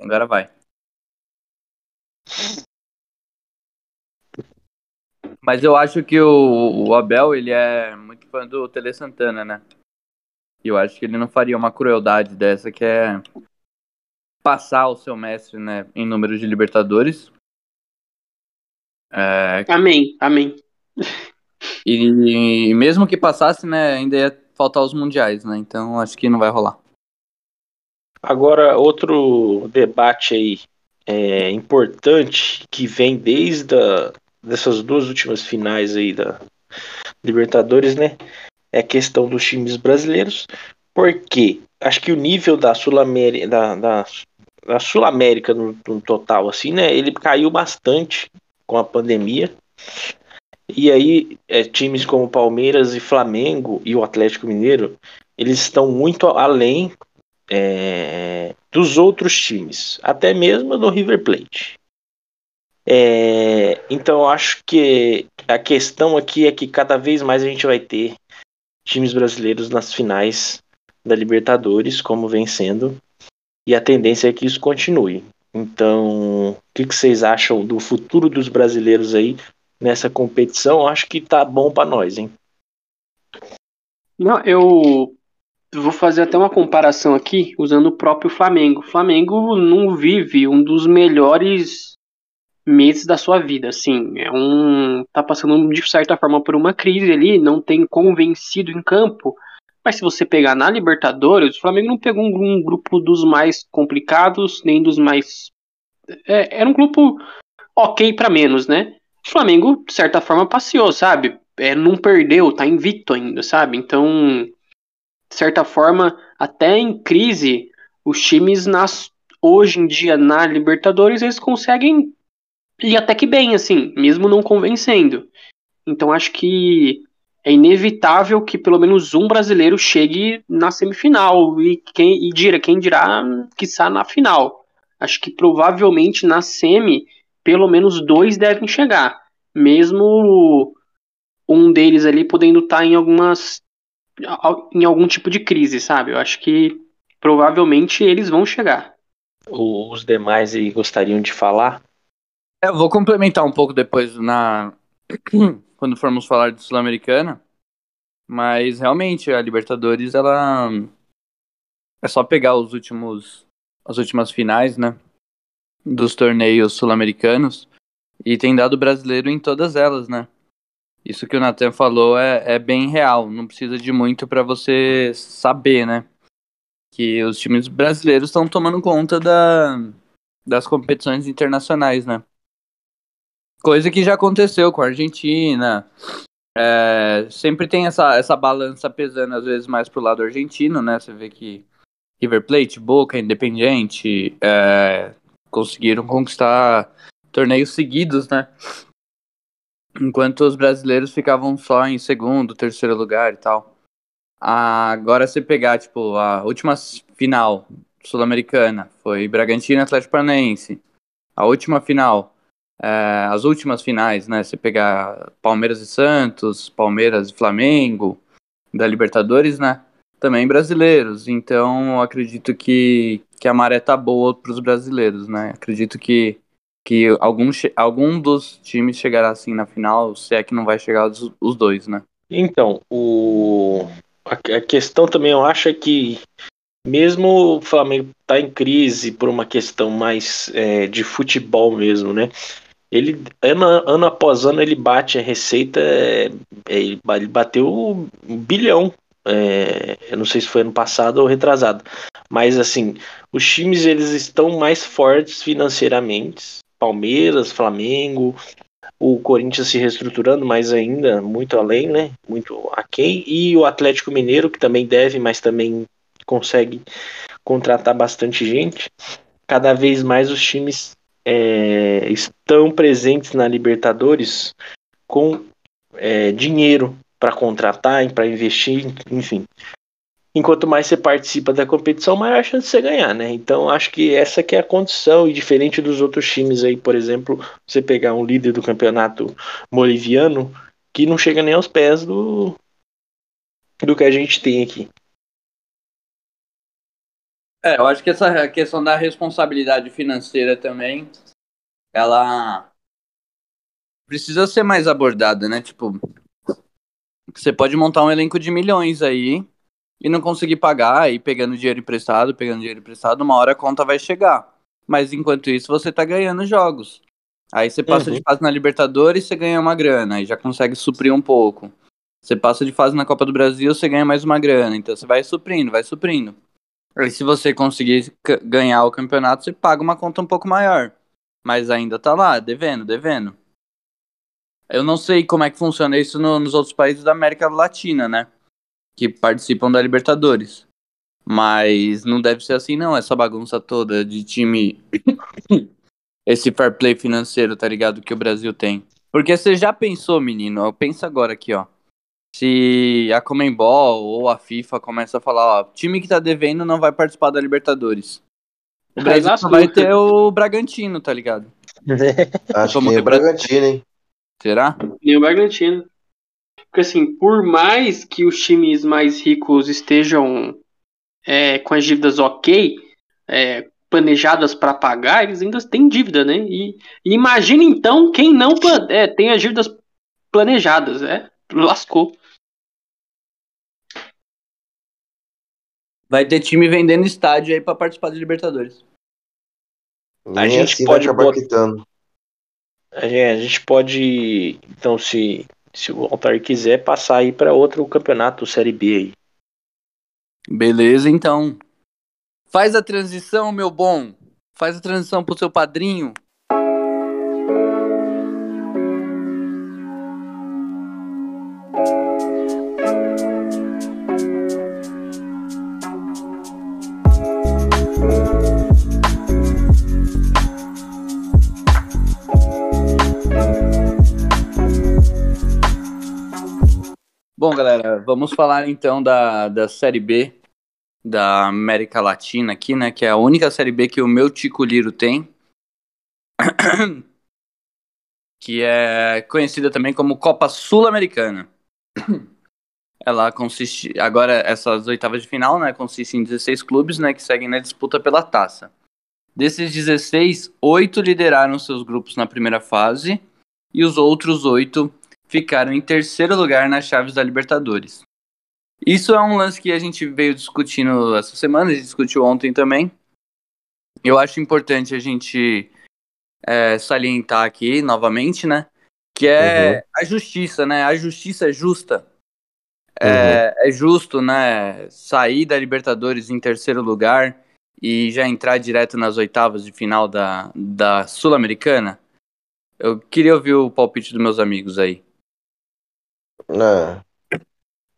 Agora vai. Mas eu acho que o, o, Abel, ele é muito fã do Tele Santana, né? E eu acho que ele não faria uma crueldade dessa, que é passar o seu mestre, né, em número de Libertadores. É... Amém, amém. E, e, mesmo que passasse, né, ainda ia faltar os mundiais, né? Então acho que não vai rolar. Agora, outro debate aí é, importante que vem desde a dessas duas últimas finais aí da Libertadores, né? É questão dos times brasileiros, porque acho que o nível da Sul-América, da, da, da Sul-América no, no, total, assim, né? Ele caiu bastante com a pandemia. E aí, é, times como Palmeiras e Flamengo e o Atlético Mineiro, eles estão muito além é, dos outros times, até mesmo do River Plate. É, então eu acho que a questão aqui é que cada vez mais a gente vai ter times brasileiros nas finais da Libertadores, como vem sendo, e a tendência é que isso continue. Então, o que, que vocês acham do futuro dos brasileiros aí nessa competição? Eu acho que tá bom para nós, hein? Não, eu vou fazer até uma comparação aqui usando o próprio Flamengo. O Flamengo não vive um dos melhores meses da sua vida, assim, é um tá passando de certa forma por uma crise ali, não tem convencido em campo. Mas se você pegar na Libertadores, o Flamengo não pegou um, grupo dos mais complicados, nem dos mais é, era um grupo ok para menos, né? O Flamengo, de certa forma, passeou, sabe? É, não perdeu, tá invicto ainda, sabe? Então, de certa forma, até em crise, os times nas, hoje em dia na Libertadores eles conseguem e até que bem, assim, mesmo não convencendo. Então acho que é inevitável que pelo menos um brasileiro chegue na semifinal e quem e dirá, quem dirá que está na final. Acho que provavelmente na semi pelo menos dois devem chegar, mesmo um deles ali podendo estar tá em algumas em algum tipo de crise, sabe? Eu acho que provavelmente eles vão chegar. Os demais aí gostariam de falar? Eu vou complementar um pouco depois na quando formos falar de Sul-Americana, mas realmente a Libertadores ela é só pegar os últimos, as últimas finais, né? Dos torneios sul-americanos. E tem dado brasileiro em todas elas, né? Isso que o Nathan falou é, é bem real. Não precisa de muito para você saber, né? Que os times brasileiros estão tomando conta da, das competições internacionais, né? Coisa que já aconteceu com a Argentina. É, sempre tem essa, essa balança pesando, às vezes, mais pro lado argentino, né? Você vê que River Plate, Boca, Independiente é, conseguiram conquistar torneios seguidos, né? Enquanto os brasileiros ficavam só em segundo, terceiro lugar e tal. Agora você pegar, tipo, a última final sul-americana foi Bragantino e Atlético Paranaense. A última final, é, as últimas finais, né? Você pegar Palmeiras e Santos, Palmeiras e Flamengo, da Libertadores, né? Também brasileiros. Então, acredito que, que a maré tá boa para os brasileiros, né? Acredito que que algum, algum dos times chegará assim na final, se é que não vai chegar os, os dois, né? Então, o, a, a, questão também eu acho é que mesmo o Flamengo tá em crise por uma questão mais é, de futebol mesmo, né? Ele ano, ano após ano ele bate a receita, é, ele bateu um bilhão. É, eu não sei se foi ano passado ou retrasado, mas assim, os times eles estão mais fortes financeiramente, Palmeiras, Flamengo, o Corinthians se reestruturando, mas ainda muito além, né? Muito aquém. E o Atlético Mineiro, que também deve, mas também consegue contratar bastante gente. Cada vez mais os times é, estão presentes na Libertadores com é, dinheiro para contratar, para investir, enfim enquanto mais você participa da competição, maior a chance de você ganhar, né? Então acho que essa que é a condição, e diferente dos outros times aí, por exemplo, você pegar um líder do campeonato boliviano que não chega nem aos pés do, do que a gente tem aqui. É, eu acho que essa questão da responsabilidade financeira também, ela precisa ser mais abordada, né? Tipo, você pode montar um elenco de milhões aí, e não conseguir pagar, e pegando dinheiro emprestado, pegando dinheiro emprestado, uma hora a conta vai chegar. Mas enquanto isso, você tá ganhando jogos. Aí você passa uhum. de fase na Libertadores, você ganha uma grana, aí já consegue suprir um pouco. Você passa de fase na Copa do Brasil, você ganha mais uma grana. Então você vai suprindo, vai suprindo. Aí se você conseguir ganhar o campeonato, você paga uma conta um pouco maior. Mas ainda tá lá, devendo, devendo. Eu não sei como é que funciona isso no, nos outros países da América Latina, né? que participam da Libertadores. Mas não deve ser assim, não, essa bagunça toda de time. Esse fair play financeiro, tá ligado? Que o Brasil tem. Porque você já pensou, menino? Pensa agora aqui, ó. Se a Comembol ou a FIFA começa a falar, ó, time que tá devendo não vai participar da Libertadores. O Brasil só vai ter o Bragantino, tá ligado? Acho que é o Bragantino, hein? Será? E o Bragantino. Porque assim, por mais que os times mais ricos estejam é, com as dívidas ok, é, planejadas para pagar, eles ainda têm dívida, né? E, e imagina então quem não é, tem as dívidas planejadas, é, lascou. Vai ter time vendendo estádio aí para participar da Libertadores. a gente assim pode acabar bot... quitando. A gente pode, então, se se o Altar quiser passar aí para outro campeonato Série B aí. Beleza, então. Faz a transição, meu bom. Faz a transição pro seu padrinho. Vamos falar então da, da Série B da América Latina aqui, né? Que é a única Série B que o meu Tico Liro tem. que é conhecida também como Copa Sul-Americana. Ela consiste. Agora, essas oitavas de final, né? Consiste em 16 clubes, né? Que seguem na disputa pela taça. Desses 16, oito lideraram seus grupos na primeira fase. E os outros oito ficaram em terceiro lugar nas chaves da Libertadores. Isso é um lance que a gente veio discutindo essa semana, a gente discutiu ontem também. Eu acho importante a gente é, salientar aqui novamente, né? Que é uhum. a justiça, né? A justiça é justa. É, uhum. é justo, né? Sair da Libertadores em terceiro lugar e já entrar direto nas oitavas de final da, da Sul-Americana? Eu queria ouvir o palpite dos meus amigos aí. É.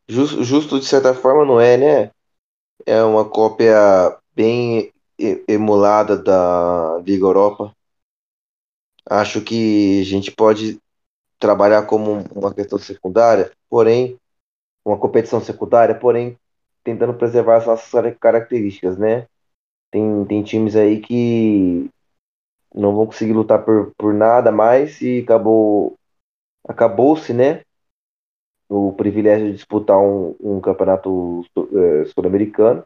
Justo, justo de certa forma não é, né? É uma cópia bem emulada da Liga Europa. Acho que a gente pode trabalhar como uma questão secundária, porém, uma competição secundária, porém, tentando preservar as nossas características, né? Tem, tem times aí que não vão conseguir lutar por, por nada mais e acabou acabou-se, né? O privilégio de disputar um, um campeonato é, sul-americano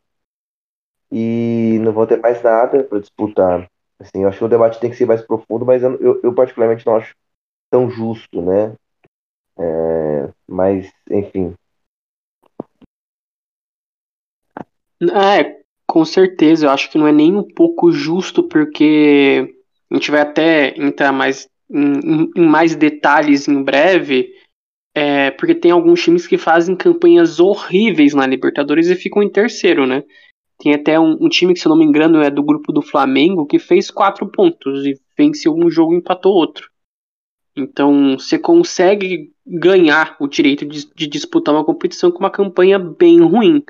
e não vão ter mais nada para disputar. Assim, eu acho que o debate tem que ser mais profundo, mas eu, eu, particularmente não acho tão justo, né? É, mas, enfim. É, com certeza, eu acho que não é nem um pouco justo, porque a gente vai até entrar mais em, em mais detalhes em breve, é, porque tem alguns times que fazem campanhas horríveis na Libertadores e ficam em terceiro, né? Tem até um, um, time que, se eu não me engano, é do grupo do Flamengo, que fez quatro pontos e venceu um jogo e empatou outro. Então, você consegue ganhar o direito de, de, disputar uma competição com uma campanha bem ruim.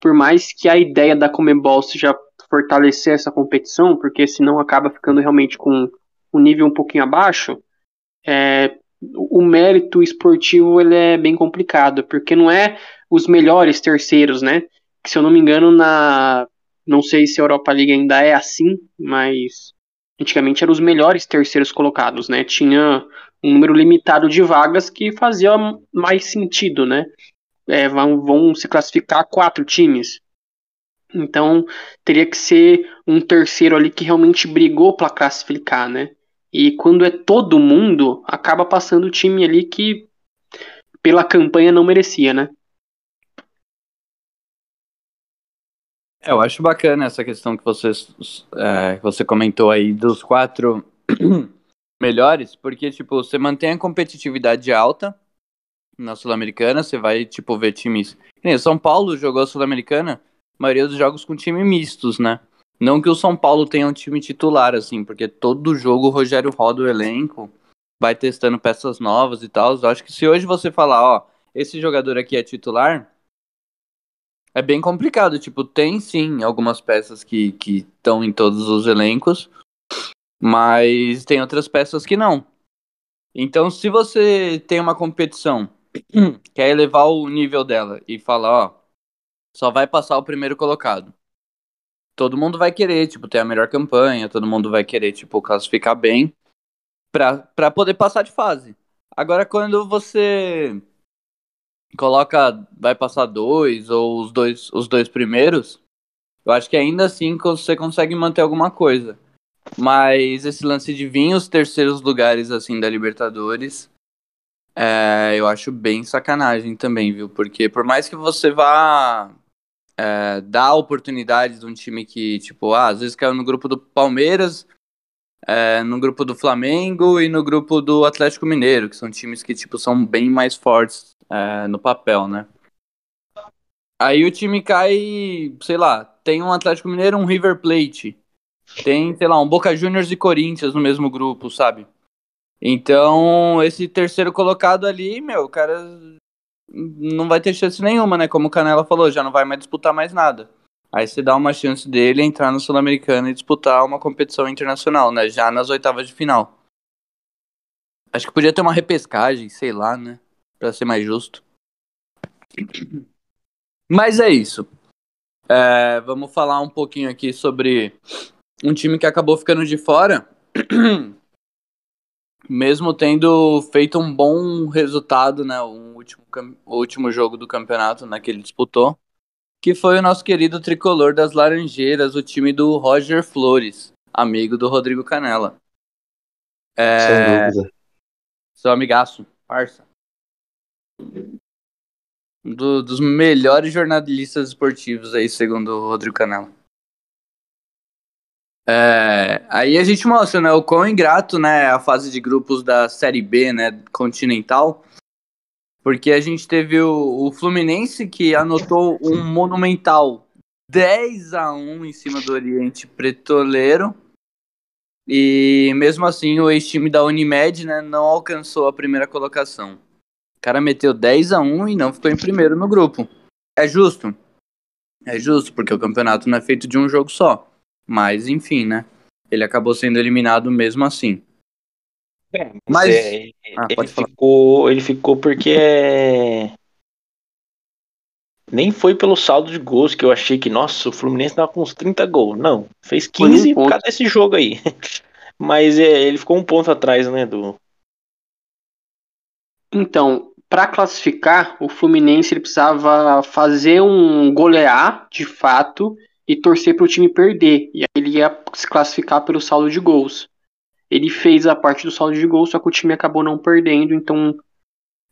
Por mais que a ideia da Comebol seja fortalecer essa competição, porque senão acaba ficando realmente com um nível um pouquinho abaixo, é, o mérito esportivo ele é bem complicado, porque não é os melhores terceiros, né? Que, se eu não me engano, na. Não sei se a Europa League ainda é assim, mas antigamente eram os melhores terceiros colocados, né? Tinha um número limitado de vagas que fazia mais sentido, né? É, vão, vão se classificar quatro times. Então teria que ser um terceiro ali que realmente brigou para classificar, né? E quando é todo mundo, acaba passando o time ali que pela campanha não merecia, né? É, eu acho bacana essa questão que, vocês, é, que você comentou aí dos quatro melhores, porque, tipo, você mantém a competitividade alta na Sul-Americana, você vai, tipo, ver times... São Paulo jogou a Sul-Americana, maioria dos jogos com time mistos, né? Não que o São Paulo tenha um time titular, assim, porque todo jogo o Rogério roda o elenco, vai testando peças novas e tal. Eu acho que se hoje você falar, ó, esse jogador aqui é titular, é bem complicado. Tipo, tem sim algumas peças que estão em todos os elencos, mas tem outras peças que não. Então, se você tem uma competição, quer elevar o nível dela e falar, ó, só vai passar o primeiro colocado todo mundo vai querer, tipo, ter a melhor campanha, todo mundo vai querer, tipo, classificar bem para poder passar de fase. Agora, quando você coloca, vai passar dois ou os dois, os dois primeiros, eu acho que ainda assim você consegue manter alguma coisa. Mas esse lance de vir os terceiros lugares, assim, da Libertadores, é, eu acho bem sacanagem também, viu? Porque por mais que você vá é, dar oportunidades de um time que, tipo, ah, às vezes caiu no grupo do Palmeiras, é, no grupo do Flamengo e no grupo do Atlético Mineiro, que são times que, tipo, são bem mais fortes é, no papel, né? Aí o time cai, sei lá, tem um Atlético Mineiro, um River Plate, tem, sei lá, um Boca Juniors e Corinthians no mesmo grupo, sabe? Então, esse terceiro colocado ali, meu, o cara não vai ter chance nenhuma, né? Como o Canela falou, já não vai mais disputar mais nada. Aí você dá uma chance dele entrar no Sul-Americano e disputar uma competição internacional, né? Já nas oitavas de final. Acho que podia ter uma repescagem, sei lá, né? Pra ser mais justo. Mas é isso. É, vamos falar um pouquinho aqui sobre um time que acabou ficando de fora. mesmo tendo feito um bom resultado, né, o último, o último jogo do campeonato né, que ele disputou, que foi o nosso querido tricolor das Laranjeiras, o time do Roger Flores, amigo do Rodrigo Canela. É... Sem dúvida. Seu amigaço, parça. do- dos melhores jornalistas esportivos aí, segundo o Rodrigo Canela. É, aí a gente mostra, né, o quão ingrato, né, a fase de grupos da Série B, né, continental, porque a gente teve o, o Fluminense que anotou um monumental 10 a 1 em cima do Oriente Petroleiro, e mesmo assim o ex-time da Unimed, né, não alcançou a primeira colocação. O cara meteu 10 a 1 e não ficou em primeiro no grupo. É justo? É justo, porque o campeonato não é feito de um jogo só. Mas, enfim, né? Ele acabou sendo eliminado mesmo assim. É, Mas- é, Ah, ele, falar. ficou, ele ficou porque é... nem foi pelo saldo de gols que eu achei que, nossa, o Fluminense tava com uns 30 gols. Não, fez Foi um 15 por causa desse jogo aí. Mas é, ele ficou um ponto atrás, né, do... Então, para classificar, o Fluminense ele precisava fazer um golear, de fato, e torcer para o time perder. E aí ele ia se classificar pelo saldo de gols. Ele fez a parte do saldo de gols, só que o time acabou não perdendo, então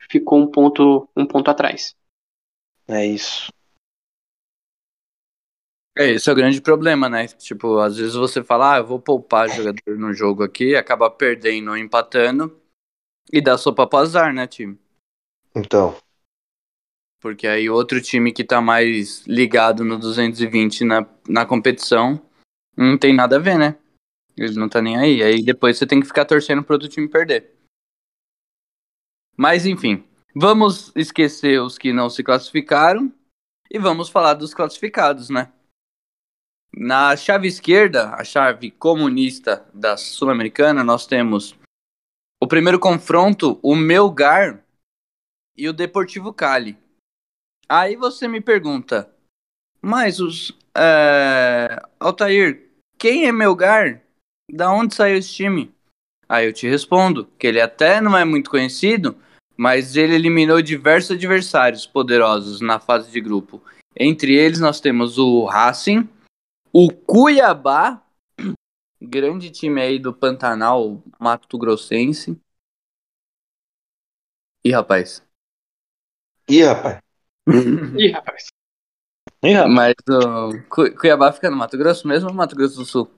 ficou um ponto, um ponto atrás. É isso. É, esse é o grande problema, né? Tipo, às vezes você fala, ah, eu vou poupar jogador no jogo aqui, acaba perdendo ou empatando e dá sopa pro azar, né, time? Então, Porque aí outro time que tá mais ligado no 220 na, na competição não tem nada a ver, né? Ele não tá nem aí. Aí depois você tem que ficar torcendo pro outro time perder. Mas enfim, vamos esquecer os que não se classificaram e vamos falar dos classificados, né? Na chave esquerda, a chave comunista da Sul-Americana, nós temos o primeiro confronto, o Melgar e o Deportivo Cali. Aí você me pergunta, mas os. É... Altair, quem é Melgar? Da onde saiu esse time? Aí eu te respondo que ele até não é muito conhecido, mas ele eliminou diversos adversários poderosos na fase de grupo. Entre eles nós temos o Racing, o Cuiabá, grande time aí do Pantanal Mato Grossense. Ih, rapaz. ih, rapaz, Ih, rapaz. Ih, rapaz, Mas o Cu- Cuiabá fica no Mato Grosso mesmo ou Mato Grosso do Sul?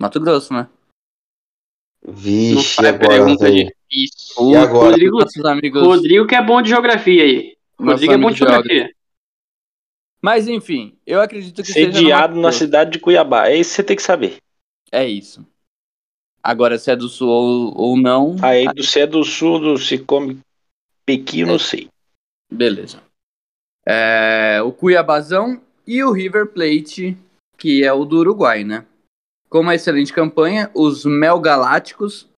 Mato Grosso, né? Não vixe, faz agora, pergunta velho. difícil. O agora? Rodrigo, nossos amigos. Rodrigo que é bom de geografia aí. Rodrigo é bom de geografia. Mas enfim, eu acredito que seja no sediado Mato na Grosso. cidade de Cuiabá. É isso que você tem que saber. É isso. Agora, se é do Sul ou, ou não, Aí do se é do sul, do se come pequi, eu não sei. beleza. É, o Cuiabazão e o River Plate, que é o do Uruguai, né? Com uma excelente campanha, os Mel Galácticos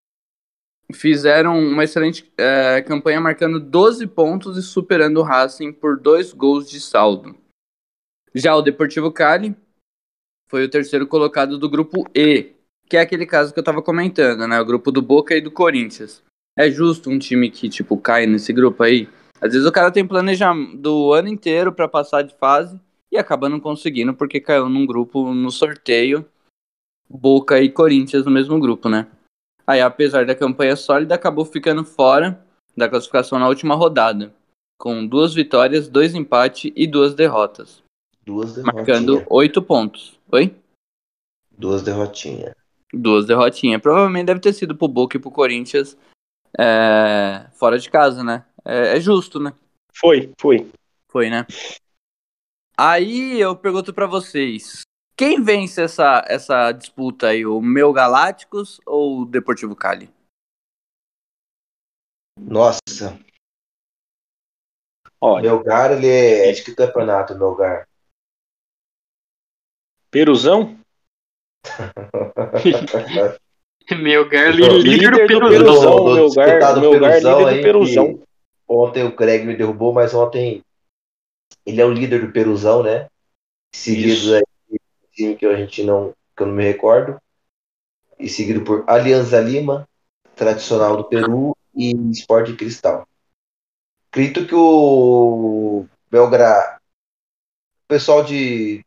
fizeram uma excelente é, campanha, marcando 12 pontos e superando o Racing por dois gols de saldo. Já o Deportivo Cali foi o terceiro colocado do grupo E, que é aquele caso que eu tava comentando, né? O grupo do Boca e do Corinthians. É justo um time que, tipo, cai nesse grupo aí? Às vezes o cara tem planejamento do ano inteiro pra passar de fase e acaba não conseguindo porque caiu num grupo no sorteio Boca e Corinthians no mesmo grupo, né? Aí, apesar da campanha sólida, acabou ficando fora da classificação na última rodada, com duas vitórias, dois empates e duas derrotas, Duas marcando derrotinhas. oito pontos. Oi? Duas derrotinhas. Duas derrotinhas. Provavelmente deve ter sido pro Boca e pro Corinthians é, fora de casa, né? É, é justo, né? Foi, foi. Foi, né? Aí eu pergunto pra vocês: quem vence essa, essa disputa aí? O Meu Galácticos ou o Deportivo Cali? Nossa, Olha, Melgar, ele é de que campeonato, Melgar? Peruzão? Meu gar, Líder líder do Peruzão. Do- do meu disputado gar- meu gar Peruzão líder do aí, Peruzão. Ontem o Craig me derrubou, mas ontem ele é o líder do Peruzão, né? Seguido aí que a gente não, que eu não me recordo. E seguido por Alianza Lima, tradicional do Peru, e Sport Cristal. Acredito que o Belgra, o pessoal de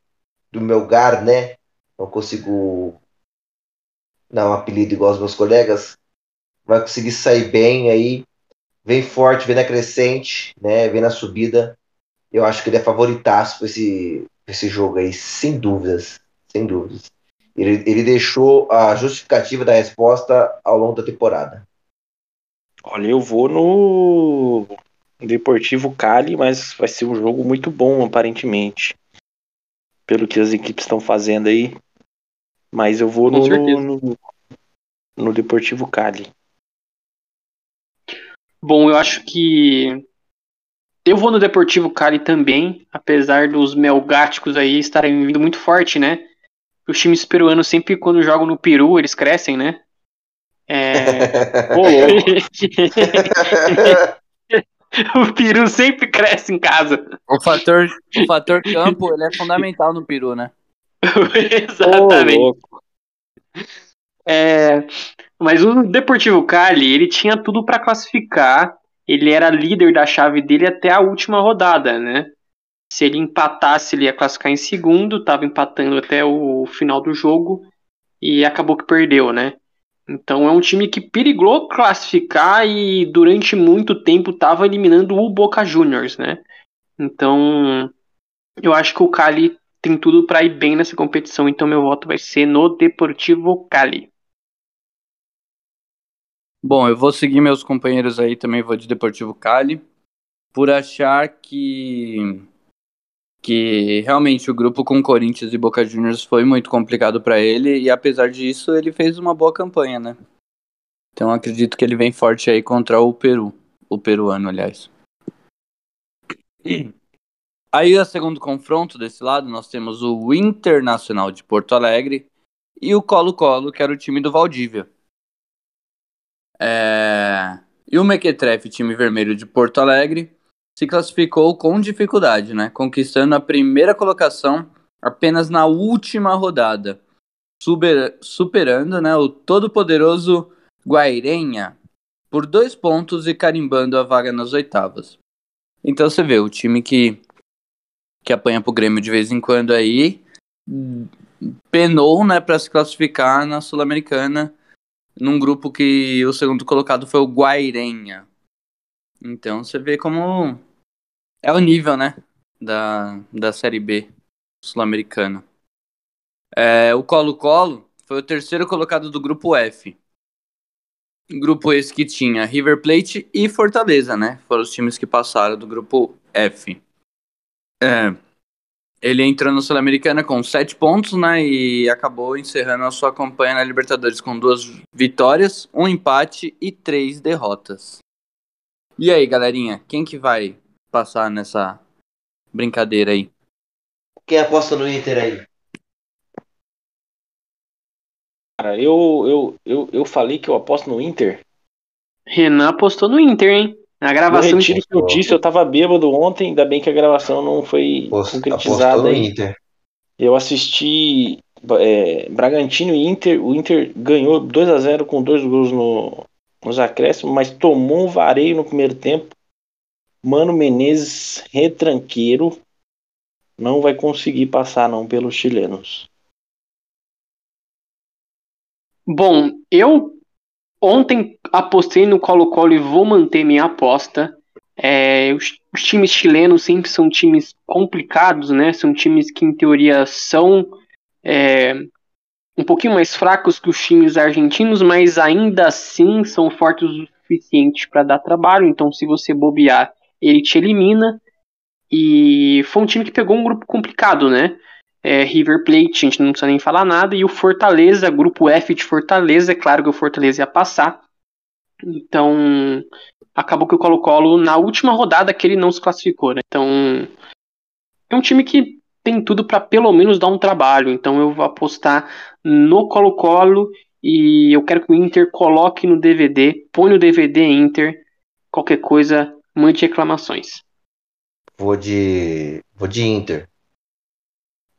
do Melgar, né? Não consigo dar um apelido igual aos meus colegas, vai conseguir sair bem aí, vem forte, vem na crescente, né? Vem na subida Eu acho que ele é favoritaço pra esse, pra esse jogo aí, sem dúvidas. Sem dúvidas. Ele, ele deixou a justificativa da resposta ao longo da temporada. Olha, eu vou no Deportivo Cali, mas vai ser um jogo muito bom, aparentemente. Pelo que as equipes estão fazendo aí. Mas eu vou no, no, no Deportivo Cali. Bom, eu acho que eu vou no Deportivo Cali também, apesar dos melgáticos aí estarem vindo muito forte, né? Os times peruanos sempre quando jogam no Peru, eles crescem, né? É... O Peru sempre cresce em casa. O fator, o fator campo ele é fundamental no Peru, né? Exatamente. Louco. É, mas o Deportivo Cali, ele tinha tudo para classificar. Ele era líder da chave dele até a última rodada, né? Se ele empatasse, ele ia classificar em segundo, estava empatando até o final do jogo e acabou que perdeu, né? Então é um time que perigou classificar e durante muito tempo estava eliminando o Boca Juniors, né? Então eu acho que o Cali tem tudo para ir bem nessa competição, então meu voto vai ser no Deportivo Cali. Bom, eu vou seguir meus companheiros aí, também vou de Deportivo Cali, por achar que que realmente o grupo com Corinthians e Boca Juniors foi muito complicado para ele e apesar disso ele fez uma boa campanha, né? Então acredito que ele vem forte aí contra o Peru, o peruano, aliás. Aí o segundo confronto desse lado nós temos o Internacional de Porto Alegre e o Colo-Colo, que era o time do Valdívia. É... E o Mequetrefe, time vermelho de Porto Alegre, se classificou com dificuldade, né? Conquistando a primeira colocação apenas na última rodada, super- superando né, o todo-poderoso Guairenha por dois pontos e carimbando a vaga nas oitavas. Então você vê, o time que, que apanha pro Grêmio de vez em quando aí penou né, para se classificar na Sul-Americana num grupo que o segundo colocado foi o Guairenha. Então você vê como é o nível, né, da, da Série B sul-americana. É, o Colo-Colo foi o terceiro colocado do grupo F. Grupo esse que tinha River Plate e Fortaleza, né? Foram os times que passaram do grupo F. É, ele entrou na Sul-Americana com sete pontos, né? E acabou encerrando a sua campanha na Libertadores com duas vitórias, um empate e três derrotas. E aí, galerinha, quem que vai passar nessa brincadeira aí? Quem aposta no Inter aí? Cara, eu, eu, eu, eu falei que eu aposto no Inter. Renan apostou no Inter, hein? Na Eu gravação retiro o que eu disse, eu tava bêbado ontem, ainda bem que a gravação não foi concretizada no. Inter. Eu assisti é, Bragantino e Inter. O Inter ganhou 2 a 0 com dois gols no, nos acréscimos, mas tomou um vareio no primeiro tempo. Mano Menezes, retranqueiro, não vai conseguir passar não pelos chilenos. Bom, eu ontem apostei no Colo-Colo e vou manter minha aposta. É, os, os times chilenos sempre são times complicados, né? São times que, em teoria, são é, um pouquinho mais fracos que os times argentinos, mas ainda assim são fortes o suficiente para dar trabalho. Então, se você bobear, ele te elimina. E foi um time que pegou um grupo complicado, né? É, River Plate, a gente não precisa nem falar nada, e o Fortaleza, grupo F de Fortaleza, é claro que o Fortaleza ia passar. Então, acabou que o Colo-Colo, na última rodada que ele não se classificou, né? Então, é um time que tem tudo para pelo menos dar um trabalho. Então, eu vou apostar no Colo-Colo e eu quero que o Inter coloque no DVD, põe no DVD Inter, qualquer coisa, mande reclamações. Vou de. Vou de Inter.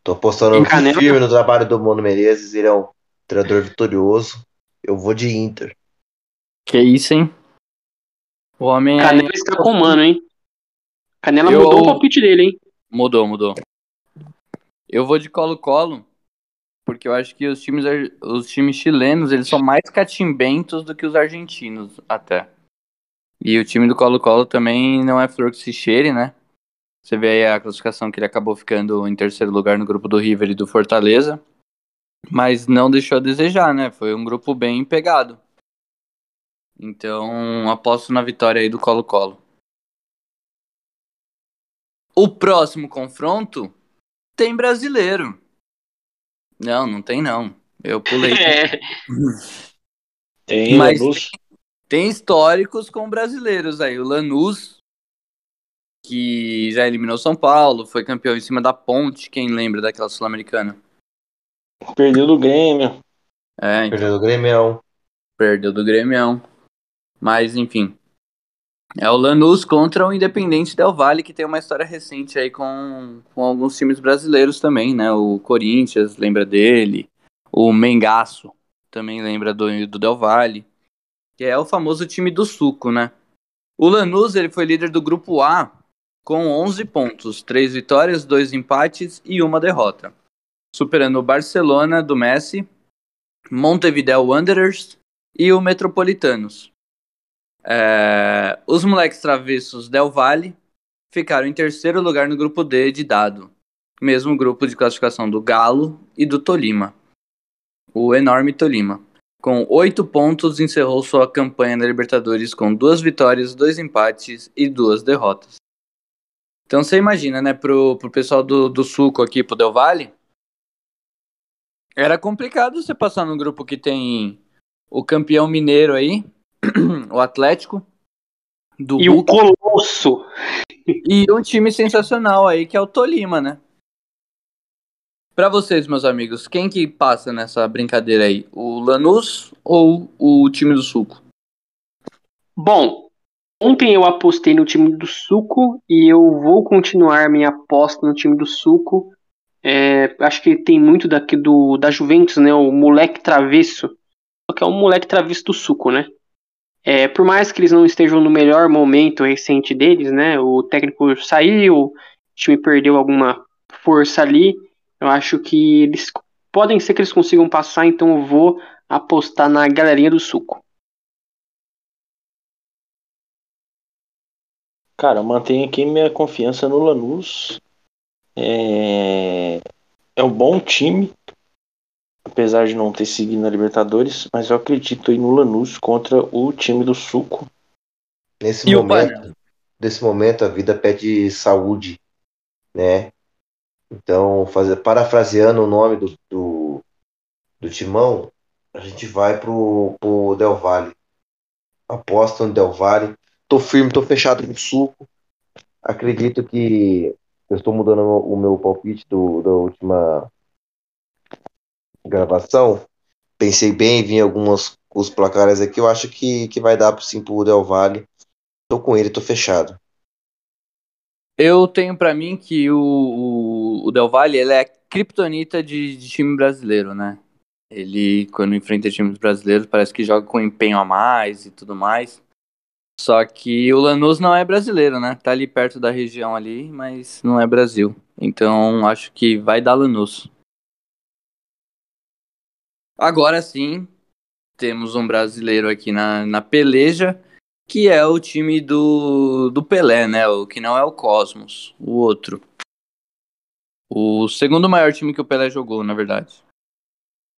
Tô apostando firme no trabalho do Mano Menezes, ele é um treinador vitorioso. Eu vou de Inter. Que isso, hein? O homem é- Canela está com o mano, hein? Canela Eu- mudou o palpite dele, hein? mudou, mudou. Eu vou de Colo-Colo, porque eu acho que os times, os times chilenos, eles são mais catimbentos do que os argentinos, até. E o time do Colo-Colo também não é flor que se cheire, né? Você vê aí a classificação que ele acabou ficando em terceiro lugar no grupo do River e do Fortaleza. Mas não deixou a desejar, né? Foi um grupo bem pegado. Então, aposto na vitória aí do Colo-Colo. O próximo confronto tem brasileiro. Não, não tem não. Eu pulei. É, Tem Mas- Lanús. Tem históricos com brasileiros aí. O Lanús, que já eliminou São Paulo, foi campeão em cima da ponte. Quem lembra daquela Sul-Americana? Perdeu do Grêmio. É, então, Perdeu do Grêmio. perdeu do Grêmio. Mas, enfim. É o Lanús contra o Independente Del Valle, que tem uma história recente aí com, com alguns times brasileiros também, né? O Corinthians lembra dele. O Mengaço também lembra do, do Del Valle. Que é o famoso time do suco, né? O Lanús ele foi líder do grupo A com 11 pontos, 3 vitórias, 2 empates e uma derrota. Superando o Barcelona do Messi, Montevideo Wanderers e o Metropolitanos. É, os moleques travessos Del Valle ficaram em terceiro lugar no grupo D de dado, mesmo grupo de classificação do Galo e do Tolima, o enorme Tolima. Com oito pontos, encerrou sua campanha na Libertadores com duas vitórias, dois empates e duas derrotas. Então você imagina, né, pro, pro pessoal do, do Suco aqui, pro Del Valle, era complicado você passar num grupo que tem o campeão mineiro aí, o Atlético, do e o Hulk, Colosso. e um time sensacional aí que é o Tolima, né? Pra vocês, meus amigos, quem que passa nessa brincadeira aí? O Lanús ou o time do Suco? Bom, ontem eu apostei no time do Suco e eu vou continuar minha aposta no time do Suco. É, acho que tem muito daqui do da Juventus, né? O moleque travesso. Só que é um moleque travesso do Suco, né? É, por mais que eles não estejam no melhor momento recente deles, né? O técnico saiu, o time perdeu alguma força ali. Eu acho que eles podem ser que eles consigam passar, então eu vou apostar na galerinha do Suco. Cara, eu mantenho aqui minha confiança no Lanús. É... é um bom time, apesar de não ter seguido na Libertadores, mas eu acredito aí no Lanús contra o time do Suco. Nesse E momento, nesse momento a vida pede saúde, né? Então, fazer, parafraseando o nome do, do, do timão, a gente vai pro, pro Del Valle. Aposta no Del Valle. Tô firme, tô fechado com o suco. Acredito que eu estou mudando o meu palpite do, da última gravação. Pensei bem, vi alguns os placares aqui. Eu acho que, que vai dar sim pro Del Valle. Tô com ele, tô fechado. Eu tenho pra mim que o, o, o Del Valle ele é criptonita de, de time brasileiro, né? Ele, quando enfrenta times brasileiros, parece que joga com empenho a mais e tudo mais. Só que o Lanús não é brasileiro, né? Tá ali perto da região ali, mas não é Brasil. Então acho que vai dar Lanús. Agora sim, temos um brasileiro aqui na, na peleja, que é o time do, do Pelé, né? O que não é o Cosmos, o outro. O segundo maior time que o Pelé jogou, na verdade.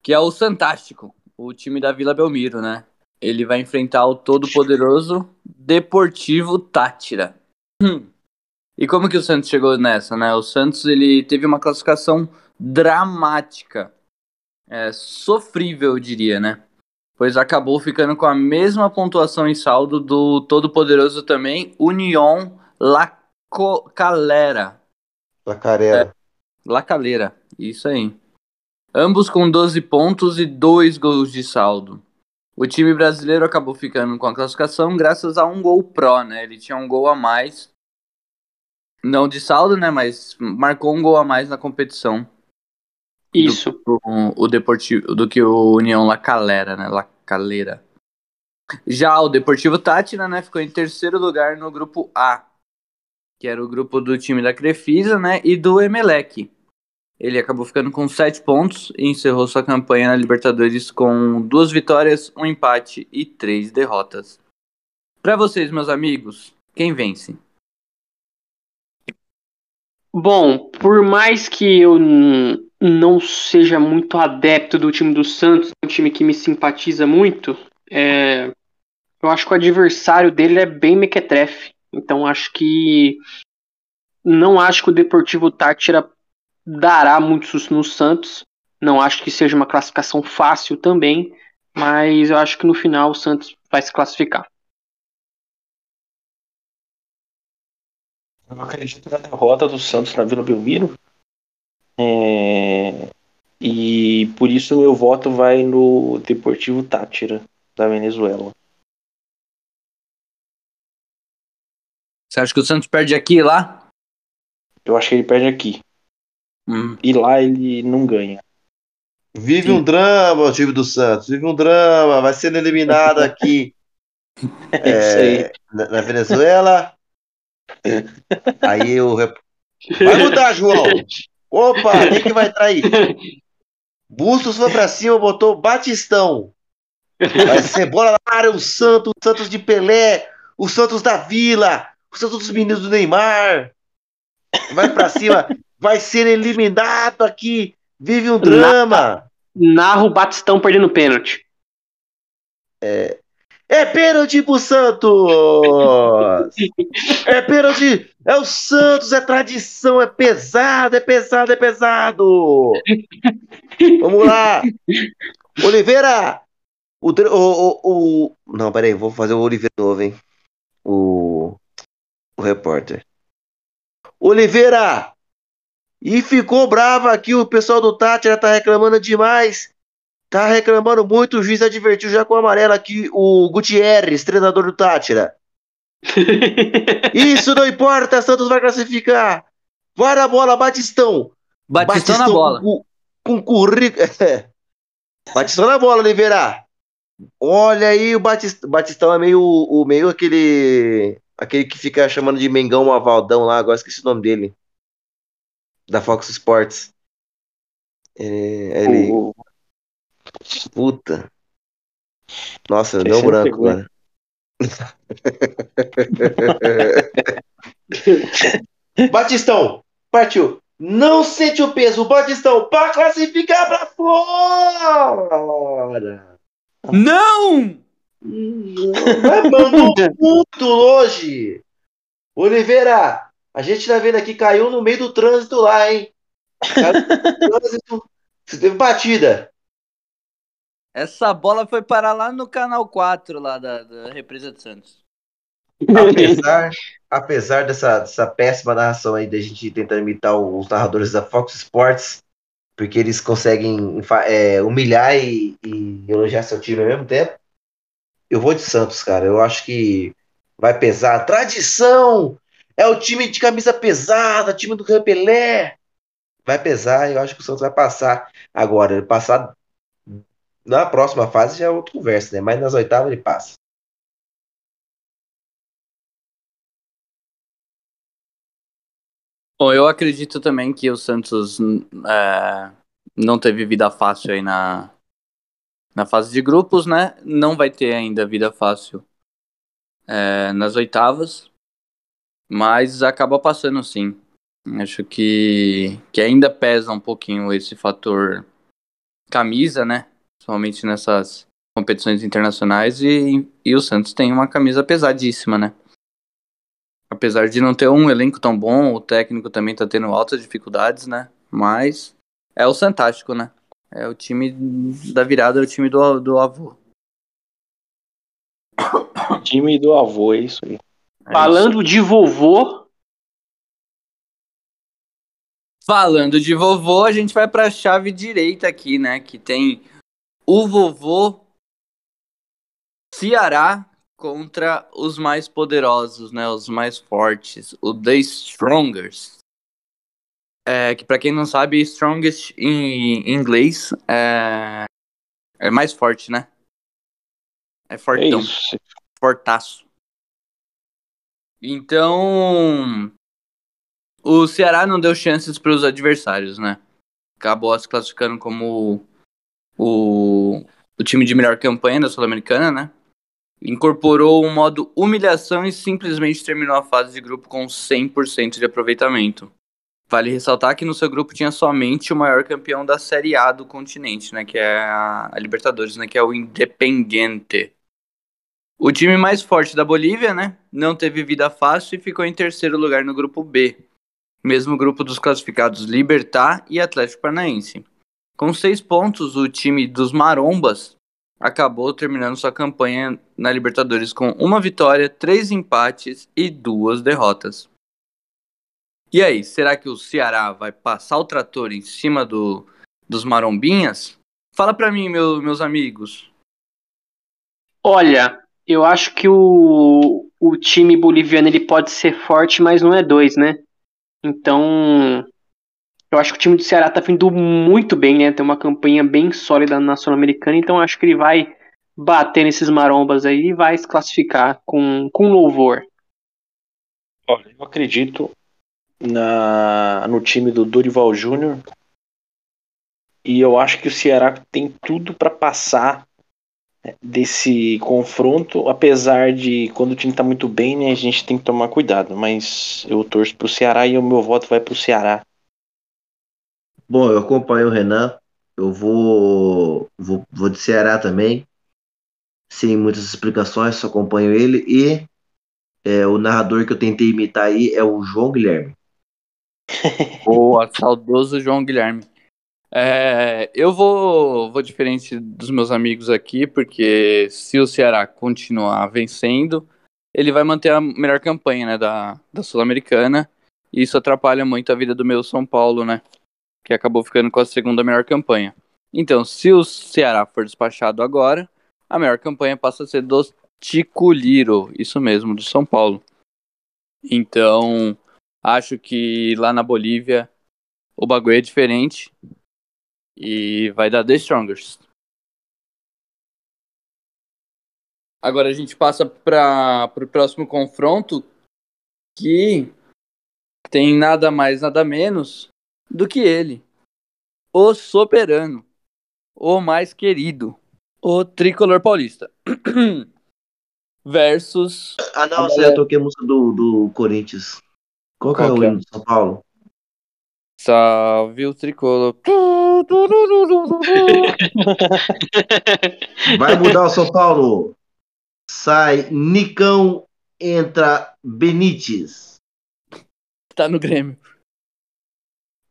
Que é o Santástico, o time da Vila Belmiro, né? Ele vai enfrentar o todo-poderoso Deportivo Tátira. Hum. E como que o Santos chegou nessa, né? O Santos ele teve uma classificação dramática, é, sofrível, eu diria, né? Pois acabou ficando com a mesma pontuação em saldo do todo-poderoso também, União La Calera. Placarela. La Calera, isso aí. Ambos com 12 pontos e 2 gols de saldo. O time brasileiro acabou ficando com a classificação graças a um gol pró, né? Ele tinha um gol a mais. Não de saldo, né? Mas marcou um gol a mais na competição. Isso. Do, o Deportivo, do que o União La Calera, né? La Calera. Já o Deportivo Tátira, né? Ficou em terceiro lugar no grupo A. Que era o grupo do time da Crefisa, né? E do Emelec. Ele acabou ficando com sete pontos e encerrou sua campanha na Libertadores com duas vitórias, um empate e três derrotas. Para vocês, meus amigos, quem vence? Bom, por mais que eu não seja muito adepto do time do Santos, um time que me simpatiza muito, é, eu acho que o adversário dele é bem mequetrefe. Então acho que não acho que o Deportivo Tátira dará muito susto no Santos. Não acho que seja uma classificação fácil também, mas eu acho que no final o Santos vai se classificar. Eu acredito na derrota do Santos na Vila Belmiro. É... E por isso meu voto vai no Deportivo Tátira, da Venezuela. Você acha que o Santos perde aqui e lá? Eu acho que ele perde aqui. Hum. E lá ele não ganha. Vive Sim. um drama o time do Santos, vive um drama, vai sendo eliminado aqui é, na, na, Venezuela. Aí o rep... Vai mudar, João! Opa, quem que vai trair? Bustos foi pra cima, botou Batistão. Vai ser bola na área, o Santos, o Santos de Pelé, o Santos da Vila, o Santos dos meninos do Neymar. Vai pra cima, vai ser eliminado aqui. Vive um drama. Narro o Batistão perdendo pênalti. É, é pênalti pro Santos! É pênalti! É o Santos, é tradição, é pesado, é pesado, é pesado! Vamos lá! Oliveira! O, o, o, o... Não, peraí, vou fazer o Oliveira novo, hein? O, o repórter. Oliveira! E ficou bravo aqui, o pessoal do Tátira tá reclamando demais Tá reclamando muito, o juiz advertiu já com o amarelo aqui o Gutierrez, treinador do Tátira. Isso não importa, Santos vai classificar. Vai na bola, Batistão. Batistão, Batistão na bola. Com, com currículo. Batistão na bola, Oliveira. Olha aí, o Batistão, Batistão é meio, o, meio aquele. Aquele que fica chamando de Mengão Mavaldão lá, agora esqueci o nome dele. Da Fox Sports. É, ele, o, Puta. Nossa, deu branco, mano. Batistão, partiu. Não sente o peso, Batistão, para classificar pra fora. Não! Não, mandou muito longe. Oliveira, a gente tá vendo aqui, caiu no meio do trânsito lá, hein? Caiu no trânsito. Você teve batida. Essa bola foi parar lá no canal 4 lá da, da Represa de Santos. Apesar, apesar dessa, dessa péssima narração aí da gente tentando imitar os narradores da Fox Sports, porque eles conseguem é, humilhar e, e, elogiar seu time ao mesmo tempo, eu vou de Santos, cara. Eu acho que vai pesar. Tradição! É o time de camisa pesada, time do Repelé. Vai pesar, eu acho que o Santos vai passar. Agora, passar na próxima fase já é outra conversa, né? Mas nas oitavas ele passa. Bom, eu acredito também que o Santos é, não teve vida fácil aí na, na fase de grupos, né? Não vai ter ainda vida fácil é, nas oitavas, mas acaba passando sim. Acho que, que ainda pesa um pouquinho esse fator camisa, né? Principalmente nessas competições internacionais, e, e o Santos tem uma camisa pesadíssima, né? Apesar de não ter um elenco tão bom, o técnico também tá tendo altas dificuldades, né? Mas é o Santástico, né? É o time da virada, é o time do, do avô. time do avô, é isso aí. É Falando isso. de vovô. Falando de vovô, a gente vai para a chave direita aqui, né? Que tem o vovô Ceará contra os mais poderosos, né? Os mais fortes, o The Strongest. É, que para quem não sabe, Strongest em inglês é, é mais forte, né? É fortão. É Fortaço. Então, o Ceará não deu chances para os adversários, né? Acabou se classificando como o, o time de melhor campanha da Sul-Americana, né? Incorporou um modo humilhação e simplesmente terminou a fase de grupo com 100% de aproveitamento. Vale ressaltar que no seu grupo tinha somente o maior campeão da Série A do continente, né? Que é a Libertadores, né? Que é o Independiente. O time mais forte da Bolívia, né? Não teve vida fácil e ficou em terceiro lugar no grupo B. Mesmo grupo dos classificados Libertar e Atlético Paranaense. Com seis pontos, o time dos Marombas acabou terminando sua campanha na Libertadores com uma vitória, três empates e duas derrotas. E aí, será que o Ceará vai passar o trator em cima do, dos marombinhas? Fala para mim, meu, meus amigos. Olha, eu acho que o, o time boliviano ele pode ser forte, mas não é dois, né? Então, eu acho que o time do Ceará tá vindo muito bem, né? Tem uma campanha bem sólida na Sul-Americana, então acho que ele vai bater nesses marombas aí e vai se classificar com, com louvor. Olha, eu acredito na, no time do Dorival Júnior. E eu acho que o Ceará tem tudo para passar né, desse confronto, apesar de quando o time tá muito bem, né, a gente tem que tomar cuidado. Mas eu torço pro Ceará e o meu voto vai pro Ceará. Bom, eu acompanho o Renan. Eu vou, vou, vou de Ceará também. Sem muitas explicações, só acompanho ele. E é, o narrador que eu tentei imitar aí é o João Guilherme. Boa, saudoso João Guilherme. É, eu vou, vou diferente dos meus amigos aqui, porque se o Ceará continuar vencendo, ele vai manter a melhor campanha né, da, da Sul-Americana. E isso atrapalha muito a vida do meu São Paulo, né? Que acabou ficando com a segunda melhor campanha. Então, se o Ceará for despachado agora, a melhor campanha passa a ser do Ticuliro, isso mesmo, do São Paulo. Então, Acho que lá na Bolívia o bagulho é diferente e vai dar The Strongest. Agora a gente passa para o próximo confronto que tem nada mais, nada menos do que ele. O soberano, o mais querido, o tricolor paulista. Versus. Ah, não, você já toquei a música do, do Corinthians. Qual, Qual que é o é? hino de São Paulo? Salve o tricolor. Vai mudar o São Paulo. Sai Nicão, entra Benítez. Tá no Grêmio.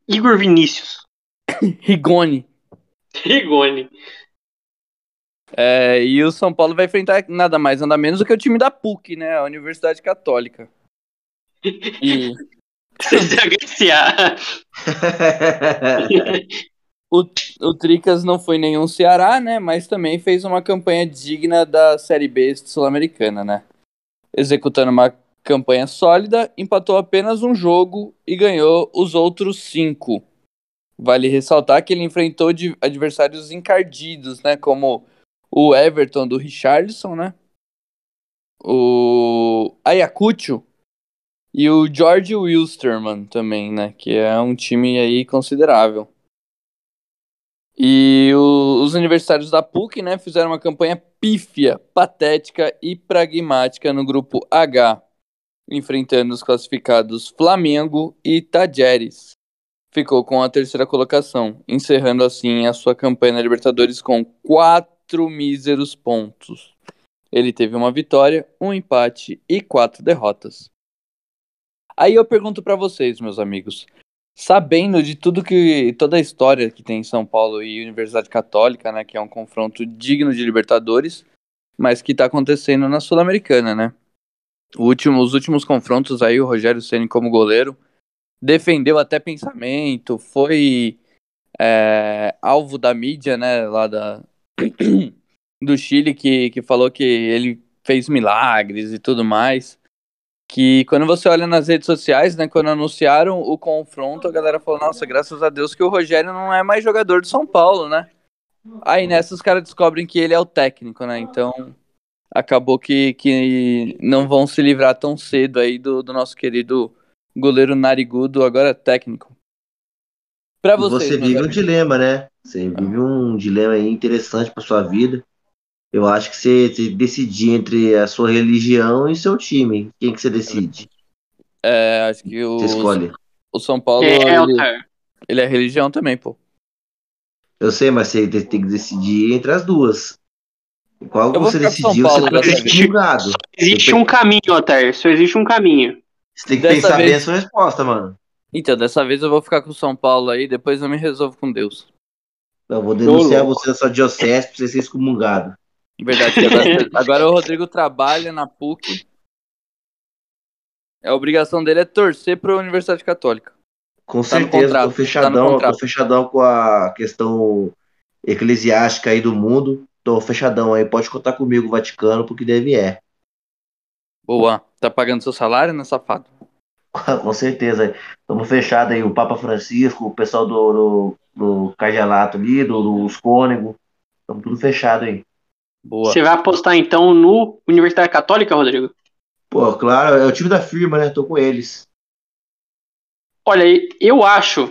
Igor Vinícius. Rigoni. Rigoni. É, e o São Paulo vai enfrentar nada mais, nada menos do que o time da PUC, né? A Universidade Católica. E. CCHSA. o, o Tricas não foi nenhum Ceará, né? Mas também fez uma campanha digna da Série B sul-americana, né? Executando uma campanha sólida, empatou apenas um jogo e ganhou os outros cinco. Vale ressaltar que ele enfrentou adversários encardidos, né? Como o Everton do Richardson, né? O Ayacucho e o George Wilstermann também, né? Que é um time aí considerável. E o, os universitários da PUC, né, fizeram uma campanha pífia, patética e pragmática no grupo H, enfrentando os classificados Flamengo e Tajeres. Ficou com a terceira colocação, encerrando assim a sua campanha na Libertadores com quatro míseros pontos. Ele teve uma vitória, um empate e quatro derrotas. Aí eu pergunto para vocês, meus amigos, sabendo de tudo que toda a história que tem em São Paulo e Universidade Católica, né, que é um confronto digno de Libertadores, mas que está acontecendo na Sul-Americana, né? Último, os últimos confrontos aí o Rogério Ceni como goleiro defendeu até pensamento, foi é, alvo da mídia, né, lá da do Chile que, que falou que ele fez milagres e tudo mais que quando você olha nas redes sociais, né, quando anunciaram o confronto, a galera falou, nossa, graças a Deus que o Rogério não é mais jogador de São Paulo, né? Aí nessa os caras descobrem que ele é o técnico, né? Então acabou que, que não vão se livrar tão cedo aí do, do nosso querido goleiro narigudo, agora técnico. Pra vocês, você vive um dilema, né? Você vive um dilema interessante pra sua vida. Eu acho que você, você decidir entre a sua religião e seu time. Quem que você decide? É, acho que o, você escolhe. o São Paulo, É, ele, ele é religião também, pô. Eu sei, mas você tem que decidir entre as duas. Qual Eu você decidiu, Paulo você dessa ser vez. excomungado. Existe um caminho, Altair. Só existe um caminho. Você tem que Dessa pensar bem vez- a sua resposta, mano. Então, dessa vez eu vou ficar com o São Paulo aí, depois eu me resolvo com Deus. Eu vou denunciar louco. você da sua diocese pra você ser excomungado. Verdade, agora, agora o Rodrigo trabalha na PUC. A obrigação dele é torcer pra Universidade Católica. Com Tá certeza, contrato, tô tá fechadão, contrato. tô fechadão com a questão eclesiástica aí do mundo. Tô fechadão aí, pode contar comigo, Vaticano, porque deve é. Boa. Tá pagando seu salário, né, safado? Com certeza. Estamos fechados aí, o Papa Francisco, o pessoal do, do, do Cargelato ali, do, dos Cônego. Estamos tudo fechado aí. Boa. Você vai apostar então no Universidade Católica, Rodrigo? Pô, claro, é o time da firma, né? Tô com eles. Olha, eu acho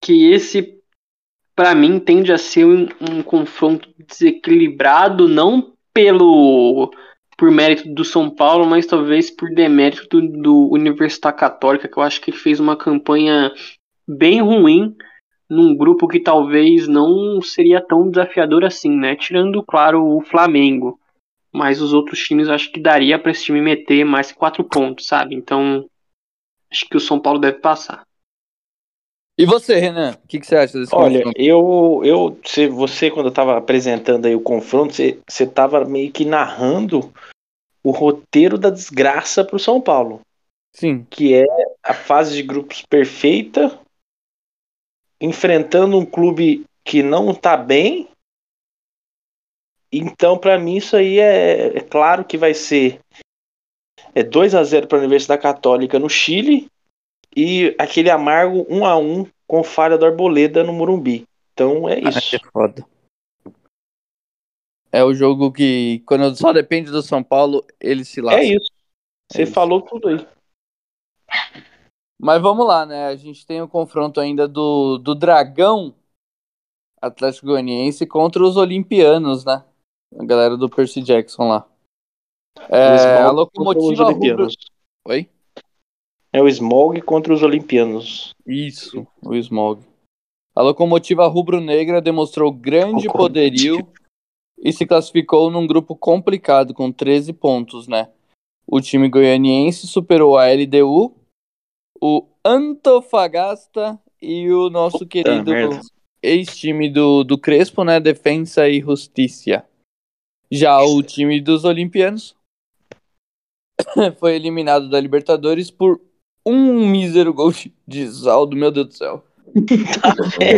que esse, pra mim, tende a ser um, um confronto desequilibrado, não pelo por mérito do São Paulo, mas talvez por demérito do, do Universidade Católica, que eu acho que ele fez uma campanha bem ruim num grupo que talvez não seria tão desafiador assim, né? Tirando, claro, o Flamengo. Mas os outros times acho que daria pra esse time meter mais quatro pontos, sabe? Então, acho que o São Paulo deve passar. E você, Renan? O que, que você acha desse Olha, confronto? eu, eu, se você quando eu tava apresentando aí o confronto, você, você tava meio que narrando o roteiro da desgraça pro São Paulo, Sim. que é a fase de grupos perfeita, enfrentando um clube que não tá bem. Então, pra mim isso aí é, é claro que vai ser é 2 a 0 para a Universidade Católica no Chile e aquele amargo 1 a 1 com falha do Arboleda no Morumbi. Então é Ah, isso. que foda. É o jogo que, quando só depende do São Paulo, ele se lasca. É isso. Você É isso. falou tudo aí. Mas vamos lá, né? A gente tem o confronto ainda do, do Dragão Atlético Goianiense contra os Olimpianos, né? A galera do Percy Jackson lá. É, a locomotiva rubro... Oi? É o Smog contra os Olimpianos. Isso, o Smog. A locomotiva rubro-negra demonstrou grande poderio e se classificou num grupo complicado com 13 pontos, né? O time goianiense superou a LDU, o Antofagasta e o nosso querido merda. ex-time do, do Crespo, né? Defensa e Justiça. Já o time dos Olimpianos foi eliminado da Libertadores por um mísero gol de- saldo, meu Deus do céu.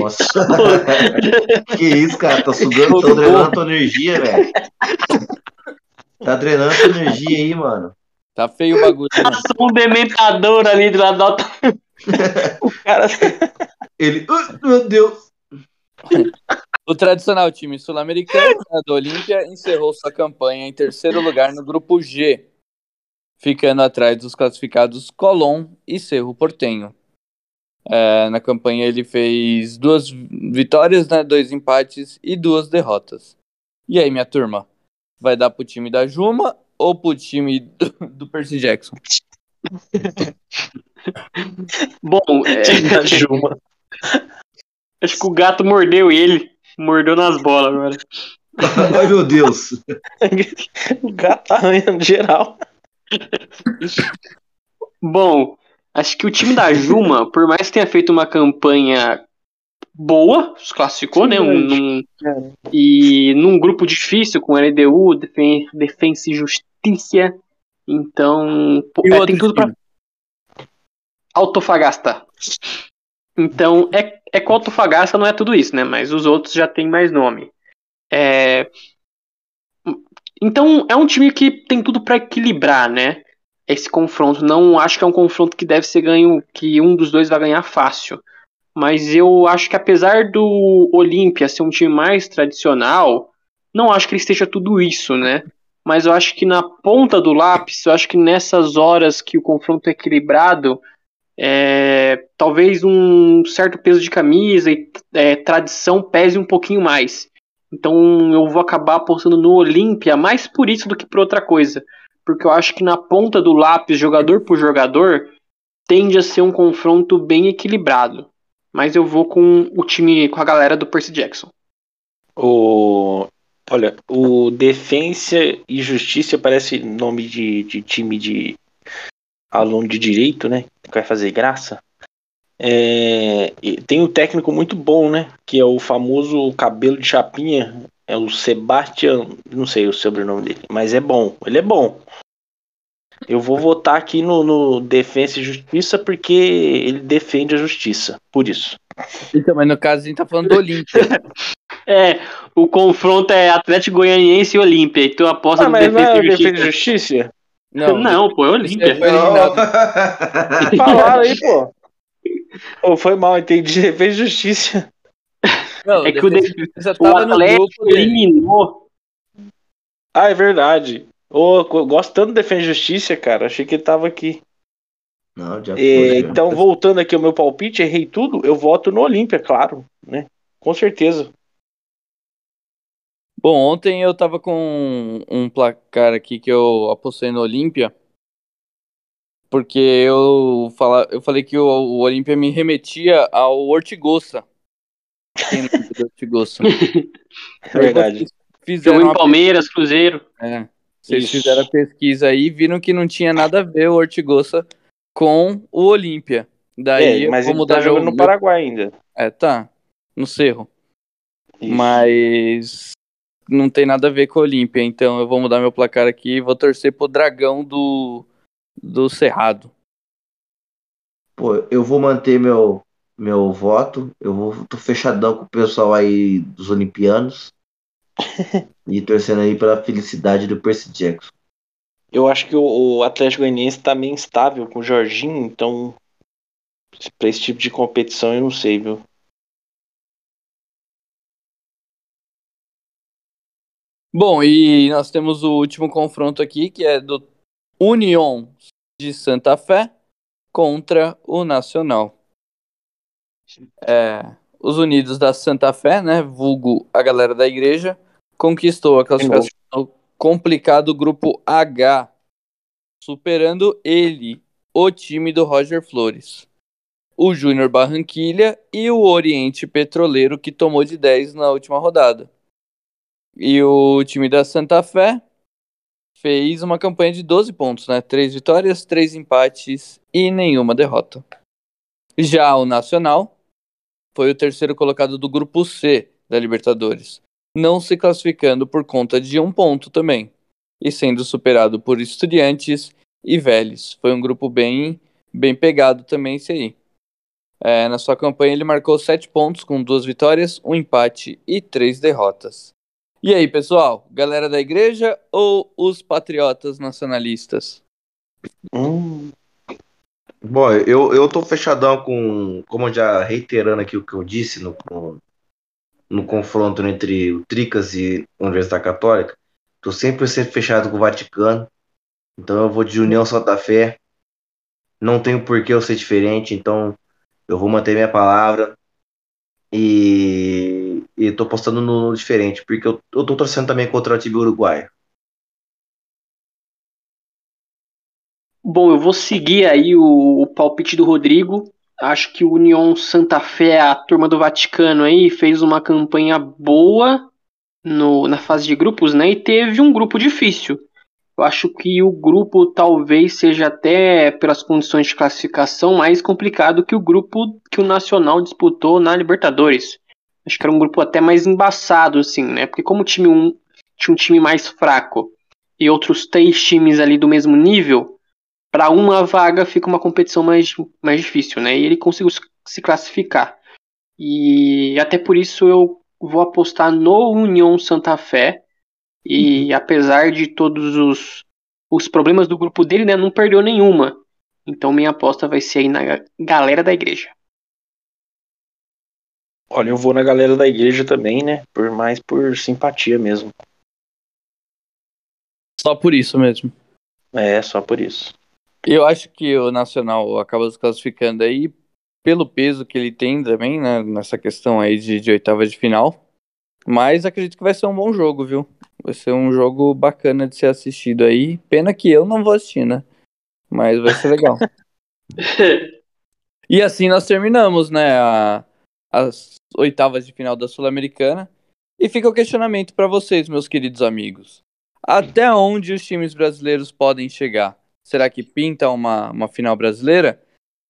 Nossa. que isso, cara? Tá sugando, tá drenando tua energia, velho. Tá drenando tua energia aí, mano. Tá feio o bagulho, né? Passou um dementador ali do lado da Cara, Ele. Ah, meu Deus! O tradicional time sul-americano né, do Olímpia encerrou sua campanha em terceiro lugar no grupo G, ficando atrás dos classificados Colón e Cerro Portenho. É, na campanha ele fez duas vitórias, né, dois empates e duas derrotas. E aí, minha turma? Vai dar pro time da Juma ou pro time do, do Percy Jackson? Bom, é, time da Juma. acho que o gato mordeu ele. Mordeu nas bolas agora. Ai, meu Deus! o gato tá arranhando geral. Bom, acho que o time da Juma, por mais que tenha feito uma campanha boa, se classificou, né? Um, É. e num grupo difícil com LDU, Defen Defensa e Justiça. Então, E é, tem tudo pra. Autofagasta. Então, é, é que o Autofagasta não é tudo isso, né? Mas os outros já tem mais nome. É... Então, é um time que tem tudo pra equilibrar, né? Esse confronto. Não acho que é um confronto que deve ser ganho, que um dos dois vai ganhar fácil. Mas eu acho que apesar do Olímpia ser um time mais tradicional, não acho que ele esteja tudo isso, né? Mas eu acho que na ponta do lápis, eu acho que nessas horas que o confronto é equilibrado, é, talvez um certo peso de camisa e é, tradição pese um pouquinho mais. Então eu vou acabar apostando no Olímpia mais por isso do que por outra coisa. Porque eu acho que na ponta do lápis, jogador por jogador, tende a ser um confronto bem equilibrado. Mas eu vou com o time, com a galera do Percy Jackson. O... Olha, o Defensa e Justiça parece nome de, de time de aluno de direito, né? Que vai fazer graça. É, tem um técnico muito bom, né? Que é o famoso cabelo de chapinha. É o Sebastian. Não sei o sobrenome dele, mas é bom. Ele é bom. Eu vou votar aqui no, no Defensa e Justiça porque ele defende a justiça. Por isso. Então, mas no caso a gente tá falando do Olímpia. é, o confronto é Atlético Goianiense e Olímpia. Então aposta ah, no mas Defensa não é e Justiça. Defesa e Justiça? Não, não pô, é Olímpia. Eliminado. Falaram aí, pô. Pô, foi mal, entendi. Defesa e Justiça. Não, É que o Defesa e O Atlético eliminou. Ah, é verdade. Ô, eu gosto tanto do Defesa e Justiça, cara. Achei que ele tava aqui. Não, já É, foi. já. então, voltando aqui ao meu palpite, errei tudo. Eu voto no Olímpia, claro, né? Com certeza. Bom, ontem eu tava com um placar aqui que eu apostei no Olímpia. Porque eu, fala, eu falei que o, o Olímpia me remetia ao Ortigosa. Quem lembra do Ortigosa? É verdade. Fizeram Jogou em Palmeiras, Cruzeiro. É. Vocês Isso. fizeram a pesquisa aí e viram que não tinha nada a ver o Ortigosa com o Olímpia. Daí É, mas eu vou ele mudar tá jogando meu- no Paraguai ainda. É, tá. No Cerro. Isso. Mas não tem nada a ver com o Olímpia. Então eu vou mudar meu placar aqui e vou torcer pro Dragão do, do Cerrado. Pô, eu vou manter meu, meu voto. Eu vou tô fechadão com o pessoal aí dos Olimpianos. e torcendo aí pela felicidade do Percy Jackson. Eu acho que o, o Atlético Goianiense tá meio instável com o Jorginho, então. Pra esse tipo de competição eu não sei, viu? Bom, e nós temos o último confronto aqui, que é do União de Santa Fé contra o Nacional. É, os Unidos da Santa Fé, né, vulgo a galera da igreja, conquistou a classificação no complicado grupo H, superando ele, o time do Roger Flores, o Júnior Barranquilha e o Oriente Petroleiro, que tomou de 10 na última rodada. E o time da Santa Fé fez uma campanha de 12 pontos, né? Três vitórias, três empates e nenhuma derrota. Já o Nacional foi o terceiro colocado do grupo C da Libertadores, não se classificando por conta de um ponto também, e sendo superado por Estudiantes e Vélez. Foi um grupo bem, bem pegado também esse aí. É, na sua campanha ele marcou sete pontos com duas vitórias, um empate e três derrotas. E aí, pessoal? Galera da igreja ou os patriotas nacionalistas? Hum, Bom, eu, eu tô fechadão com, como já reiterando aqui o que eu disse no, no, no confronto entre o Tricas e a Universidade Católica, tô sempre fechado com o Vaticano, então eu vou de União Santa Fé, não tenho por que eu ser diferente, então eu vou manter minha palavra e, e tô postando no, no diferente, porque eu, eu tô torcendo também contra o time uruguaio. Bom, eu vou seguir aí o, o palpite do Rodrigo. Acho que o União Santa Fé, a turma do Vaticano aí, fez uma campanha boa no, na fase de grupos, né? E teve um grupo difícil. Eu acho que o grupo talvez seja até, pelas condições de classificação, mais complicado que o grupo que o Nacional disputou na Libertadores. Acho que era um grupo até mais embaçado, assim, né? Porque como o time um, tinha um time mais fraco e outros três times ali do mesmo nível, para uma vaga fica uma competição mais, mais difícil, né? E ele conseguiu se classificar. E até por isso eu vou apostar no União Santa Fé. E apesar de todos os, os problemas do grupo dele, né, não perdeu nenhuma. Então minha aposta vai ser aí na galera da igreja. Olha, eu vou na galera da igreja também, né? Por mais por simpatia mesmo. Só por isso mesmo. É, só por isso. Eu acho que o Nacional acaba se classificando aí pelo peso que ele tem também, né, nessa questão aí de, de oitava de final. Mas acredito que vai ser um bom jogo, viu? Vai ser um jogo bacana de ser assistido aí. Pena que eu não vou assistir, né? Mas vai ser legal. E assim nós terminamos, né, a, as oitavas de final da Sul-Americana. E fica o questionamento para vocês, meus queridos amigos. Até onde os times brasileiros podem chegar? Será que pinta uma, uma final brasileira?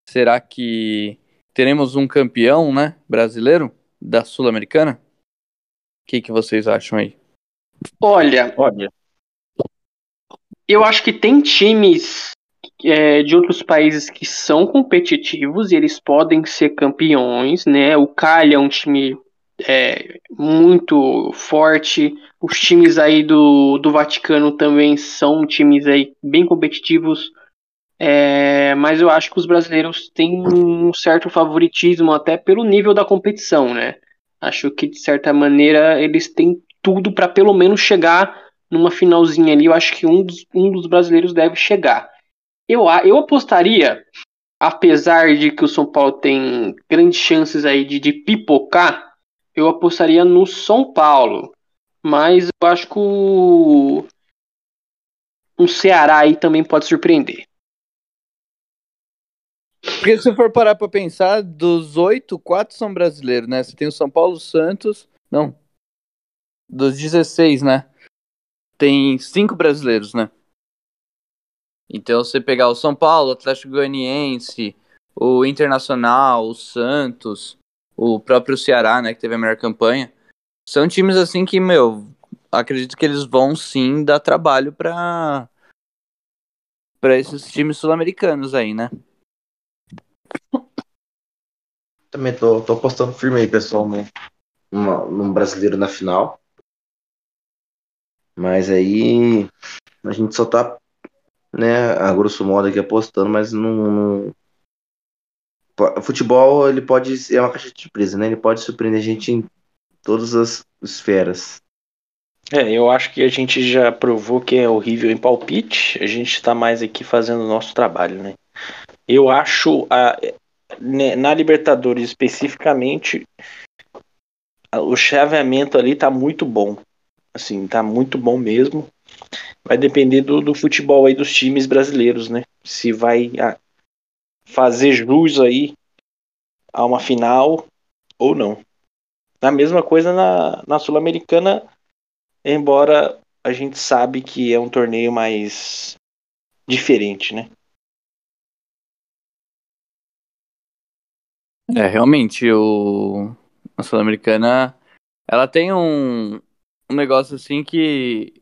Será que teremos um campeão, né, brasileiro da Sul-Americana? O que, que vocês acham aí? Olha, Olha, eu acho que tem times é, de outros países que são competitivos e eles podem ser campeões, né? O Cali é um time é, muito forte. Os times aí do, do Vaticano também são times aí bem competitivos. É, mas eu acho que os brasileiros têm um certo favoritismo até pelo nível da competição, né? Acho que de certa maneira eles têm tudo para pelo menos chegar numa finalzinha ali. Eu acho que um dos, um dos brasileiros deve chegar. Eu, eu apostaria, apesar de que o São Paulo tem grandes chances aí de, de pipocar, eu apostaria no São Paulo. Mas eu acho que o, o Ceará aí também pode surpreender. Porque se for parar pra pensar, dos oito, quatro são brasileiros, né? Você tem o São Paulo Santos. Não. Dos 16, né? Tem cinco brasileiros, né? Então, você pegar o São Paulo, o Atlético Goianiense, o Internacional, o Santos, o próprio Ceará, né? Que teve a melhor campanha. São times assim que, meu, acredito que eles vão sim dar trabalho pra, pra esses times sul-americanos aí, né? Também tô, tô apostando firme aí, pessoal, né? Numa- num brasileiro na final. Mas aí a gente só tá, né, a grosso modo aqui apostando, mas não. não- futebol, ele pode. É uma caixa de surpresa, né? Ele pode surpreender a gente em todas as esferas. é, eu acho que a gente já provou que é horrível em palpite. A gente está mais aqui fazendo o nosso trabalho, né? Eu acho a, né, na Libertadores especificamente o chaveamento ali tá muito bom. Assim, tá muito bom mesmo. Vai depender do, do futebol aí dos times brasileiros, né? Se vai ah, fazer jus aí a uma final ou não. A mesma coisa na, na Sul-Americana, embora a gente sabe que é um torneio mais diferente, né? É, realmente, o... a Sul-Americana, ela tem um, um negócio assim que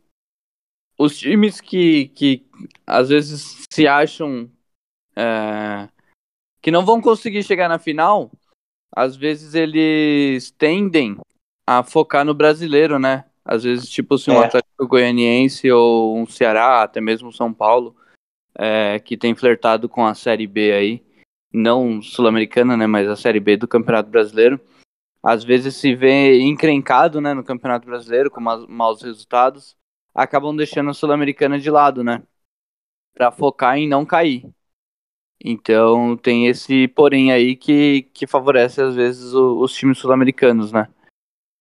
os times que, que às vezes se acham é, que não vão conseguir chegar na final, às vezes eles tendem a focar no brasileiro, né? Às vezes, tipo assim, um É. Atlético Goianiense ou um Ceará, até mesmo um São Paulo, é, que tem flertado com a Série B aí, não sul-americana, né? Mas a Série B do Campeonato Brasileiro. Às vezes se vê encrencado, né, no Campeonato Brasileiro, com ma- maus resultados, acabam deixando a Sul-Americana de lado, né? Pra focar em não cair. Então tem esse porém aí que, que favorece às vezes o- os times sul-americanos, né?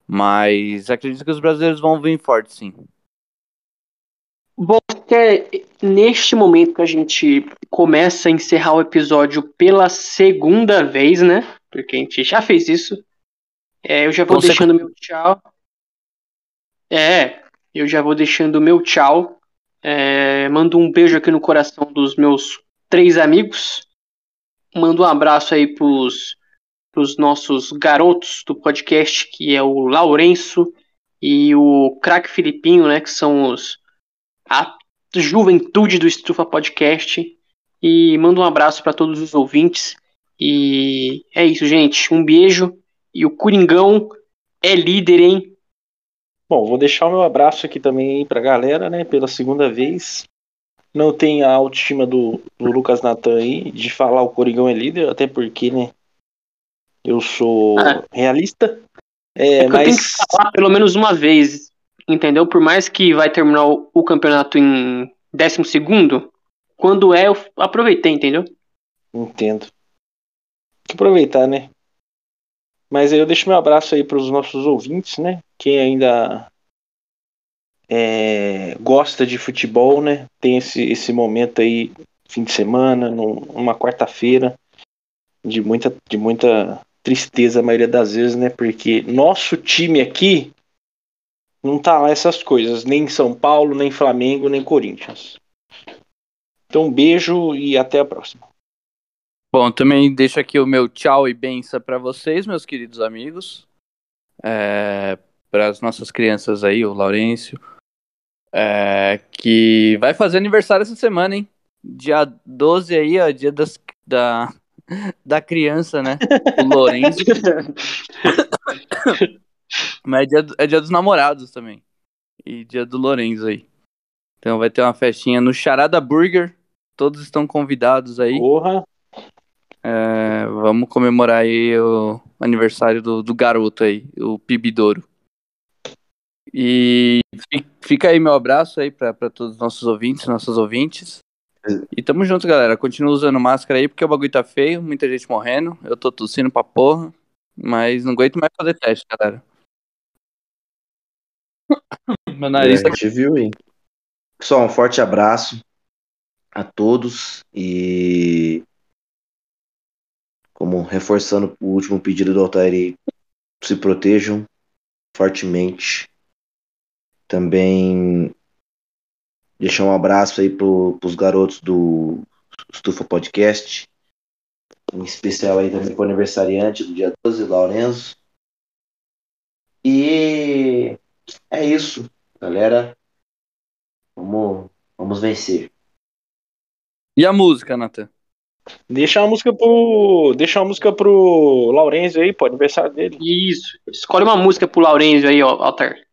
Mas acredito que os brasileiros vão vir forte, sim. Bom, é neste momento que a gente começa a encerrar o episódio pela segunda vez, né? Porque a gente já fez isso. É, eu já vou Consecu- deixando meu tchau. É, eu já vou deixando meu tchau. É, mando um beijo aqui no coração dos meus três amigos. Mando um abraço aí pros, pros nossos garotos do podcast, que é o Lourenço e o Crack Filipinho, né? Que são os a juventude do Estufa Podcast. E mando um abraço para todos os ouvintes. E é isso, gente. Um beijo. E o Coringão é líder, hein? Bom, vou deixar o meu abraço aqui também aí pra galera, né? Pela segunda vez. Não tem a autoestima do, do Lucas Natan aí de falar o Coringão é líder, até porque, né? Eu sou Ah. realista. É, É que eu tenho mas que falar pelo menos uma vez, entendeu? Por mais que vai terminar o, o campeonato em 12 segundo, quando é, eu aproveitei, entendeu? entendo. Tem que aproveitar, né? Mas aí eu deixo meu abraço aí para os nossos ouvintes, né? Quem ainda é, gosta de futebol, né? Tem esse, esse momento aí fim de semana, numa quarta-feira, de muita, de muita tristeza a maioria das vezes, né? Porque nosso time aqui não tá lá essas coisas, nem São Paulo, nem Flamengo, nem Corinthians. Então, um beijo e até a próxima. Bom, também deixo aqui o meu tchau e benção para vocês, meus queridos amigos. É, para as nossas crianças aí, o Laurêncio, é, que vai fazer aniversário essa semana, hein? Dia 12 aí, ó, dia das, da, da criança, né? O Lourenço. Mas é dia, é dia dos namorados também. E dia do Lourenço aí. Então vai ter uma festinha no Charada Burger. Todos estão convidados aí. Porra! É, vamos comemorar aí o aniversário do, do garoto aí, o Pibidouro. E fica aí meu abraço aí para todos os nossos ouvintes, nossas ouvintes. E tamo junto, galera. Continua usando máscara aí porque o bagulho tá feio, muita gente morrendo. Eu tô tossindo pra porra, mas não aguento mais fazer teste, galera. Meu nariz é, tá... A gente viu aí. Pessoal, um forte abraço a todos e como reforçando o último pedido do Altair, se protejam fortemente. Também deixar um abraço aí para os garotos do Estufa Podcast. Em especial aí também para o aniversariante do dia 12, Lourenço. E é isso, galera. Vamos, vamos vencer. E a música, Nathan? Deixa a música pro. Deixa a música pro Laurenzio aí, pô, aniversário dele. Isso. Escolhe uma música pro Laurenzio aí, ó, Alter.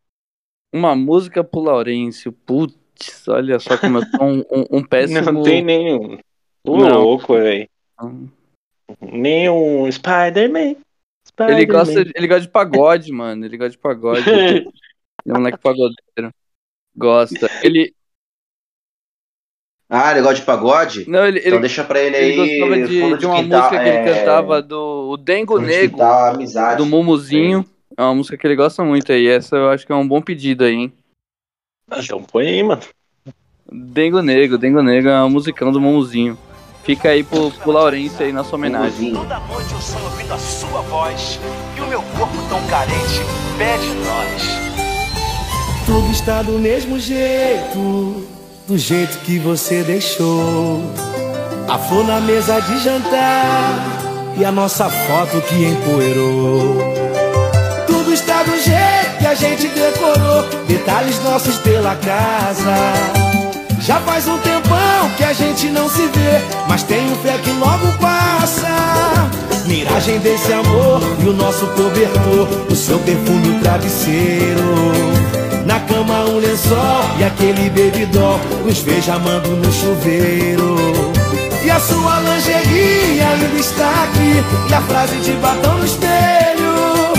Uma música pro Laurenzio. Putz, olha só como eu sou um, um, um péssimo. Não tem nenhum. Ô, louco, velho. Nenhum Spider-Man. Spider ele, gosta, ele gosta de pagode, mano. Ele gosta de pagode. ele é um moleque pagodeiro. Gosta. Ele, ah, ele gosta de pagode? Não, ele, então ele, deixa pra ele, ele aí. Gostava de, de uma quintal, música que é... ele cantava do o Dengo quintal, do Mumuzinho. É. é uma música que ele gosta muito aí. Essa eu acho que é um bom pedido aí, hein? Então põe aí, mano. Dengo Nego, Dengo Nego é uma musicão do Mumuzinho. Fica aí pro, pro Laurence aí na sua homenagem. Toda noite eu sonho ouvindo a sua voz e o meu corpo tão carente pede nós. Tudo está do mesmo jeito do jeito que você deixou. A flor na mesa de jantar e a nossa foto que empoeirou. Do jeito que a gente decorou, detalhes nossos pela casa. Já faz um tempão que a gente não se vê, mas tenho fé que logo passa. Miragem desse amor e o nosso cobertor, o seu perfume, o travesseiro. Na cama um lençol e aquele bebidol Nos veja amando no chuveiro E a sua lingerie ainda está aqui E a frase de batom no espelho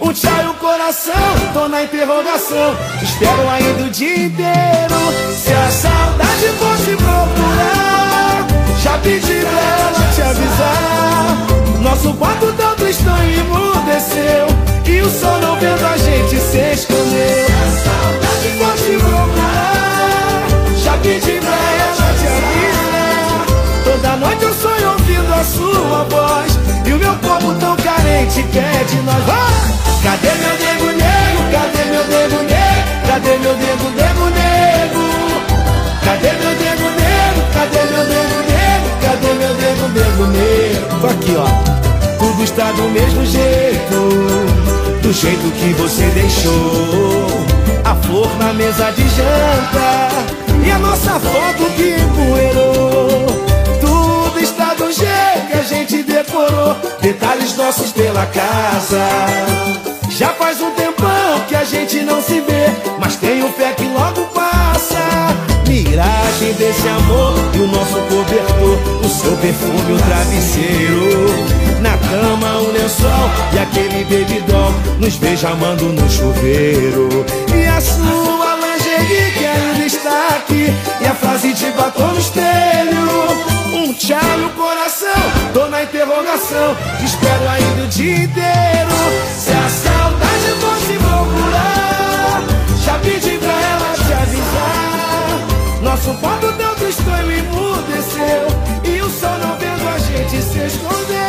Um tchau coração, tô na interrogação. Espero ainda o dia inteiro Se a saudade fosse procurar. Já pedi pra ela te avisar. Nosso quarto tão tristão emudeceu. E o sol não vendo a gente se escondeu te procurar Já pedi pra ela te avisar. Toda noite eu sonho ouvindo a sua voz E o meu corpo tão carente quer de nós Cadê meu nego nego? Cadê meu nego nego? Cadê meu nego nego nego? Cadê meu nego nego? Cadê meu nego nego? Cadê meu nego nego nego? Aqui ó Tudo está do mesmo jeito Do jeito que você deixou a flor na mesa de janta E a nossa foto que empoeirou a gente decorou Detalhes nossos pela casa. Já faz um tempão que a gente não se vê Mas tenho fé que logo passa. Miragem desse amor e o nosso cobertor O seu perfume, o travesseiro. Na cama um lençol e aquele bebidol Nos beijamando no chuveiro. E a sua dele que ainda está aqui. E a frase te batom no espelho. Um tchau no coração, tô na interrogação. Te espero ainda o dia inteiro. Se a saudade fosse procurar Já pedi pra ela te avisar. Nosso ponto tão tristou e me emudeceu. E o sol não vendo a gente se esconder.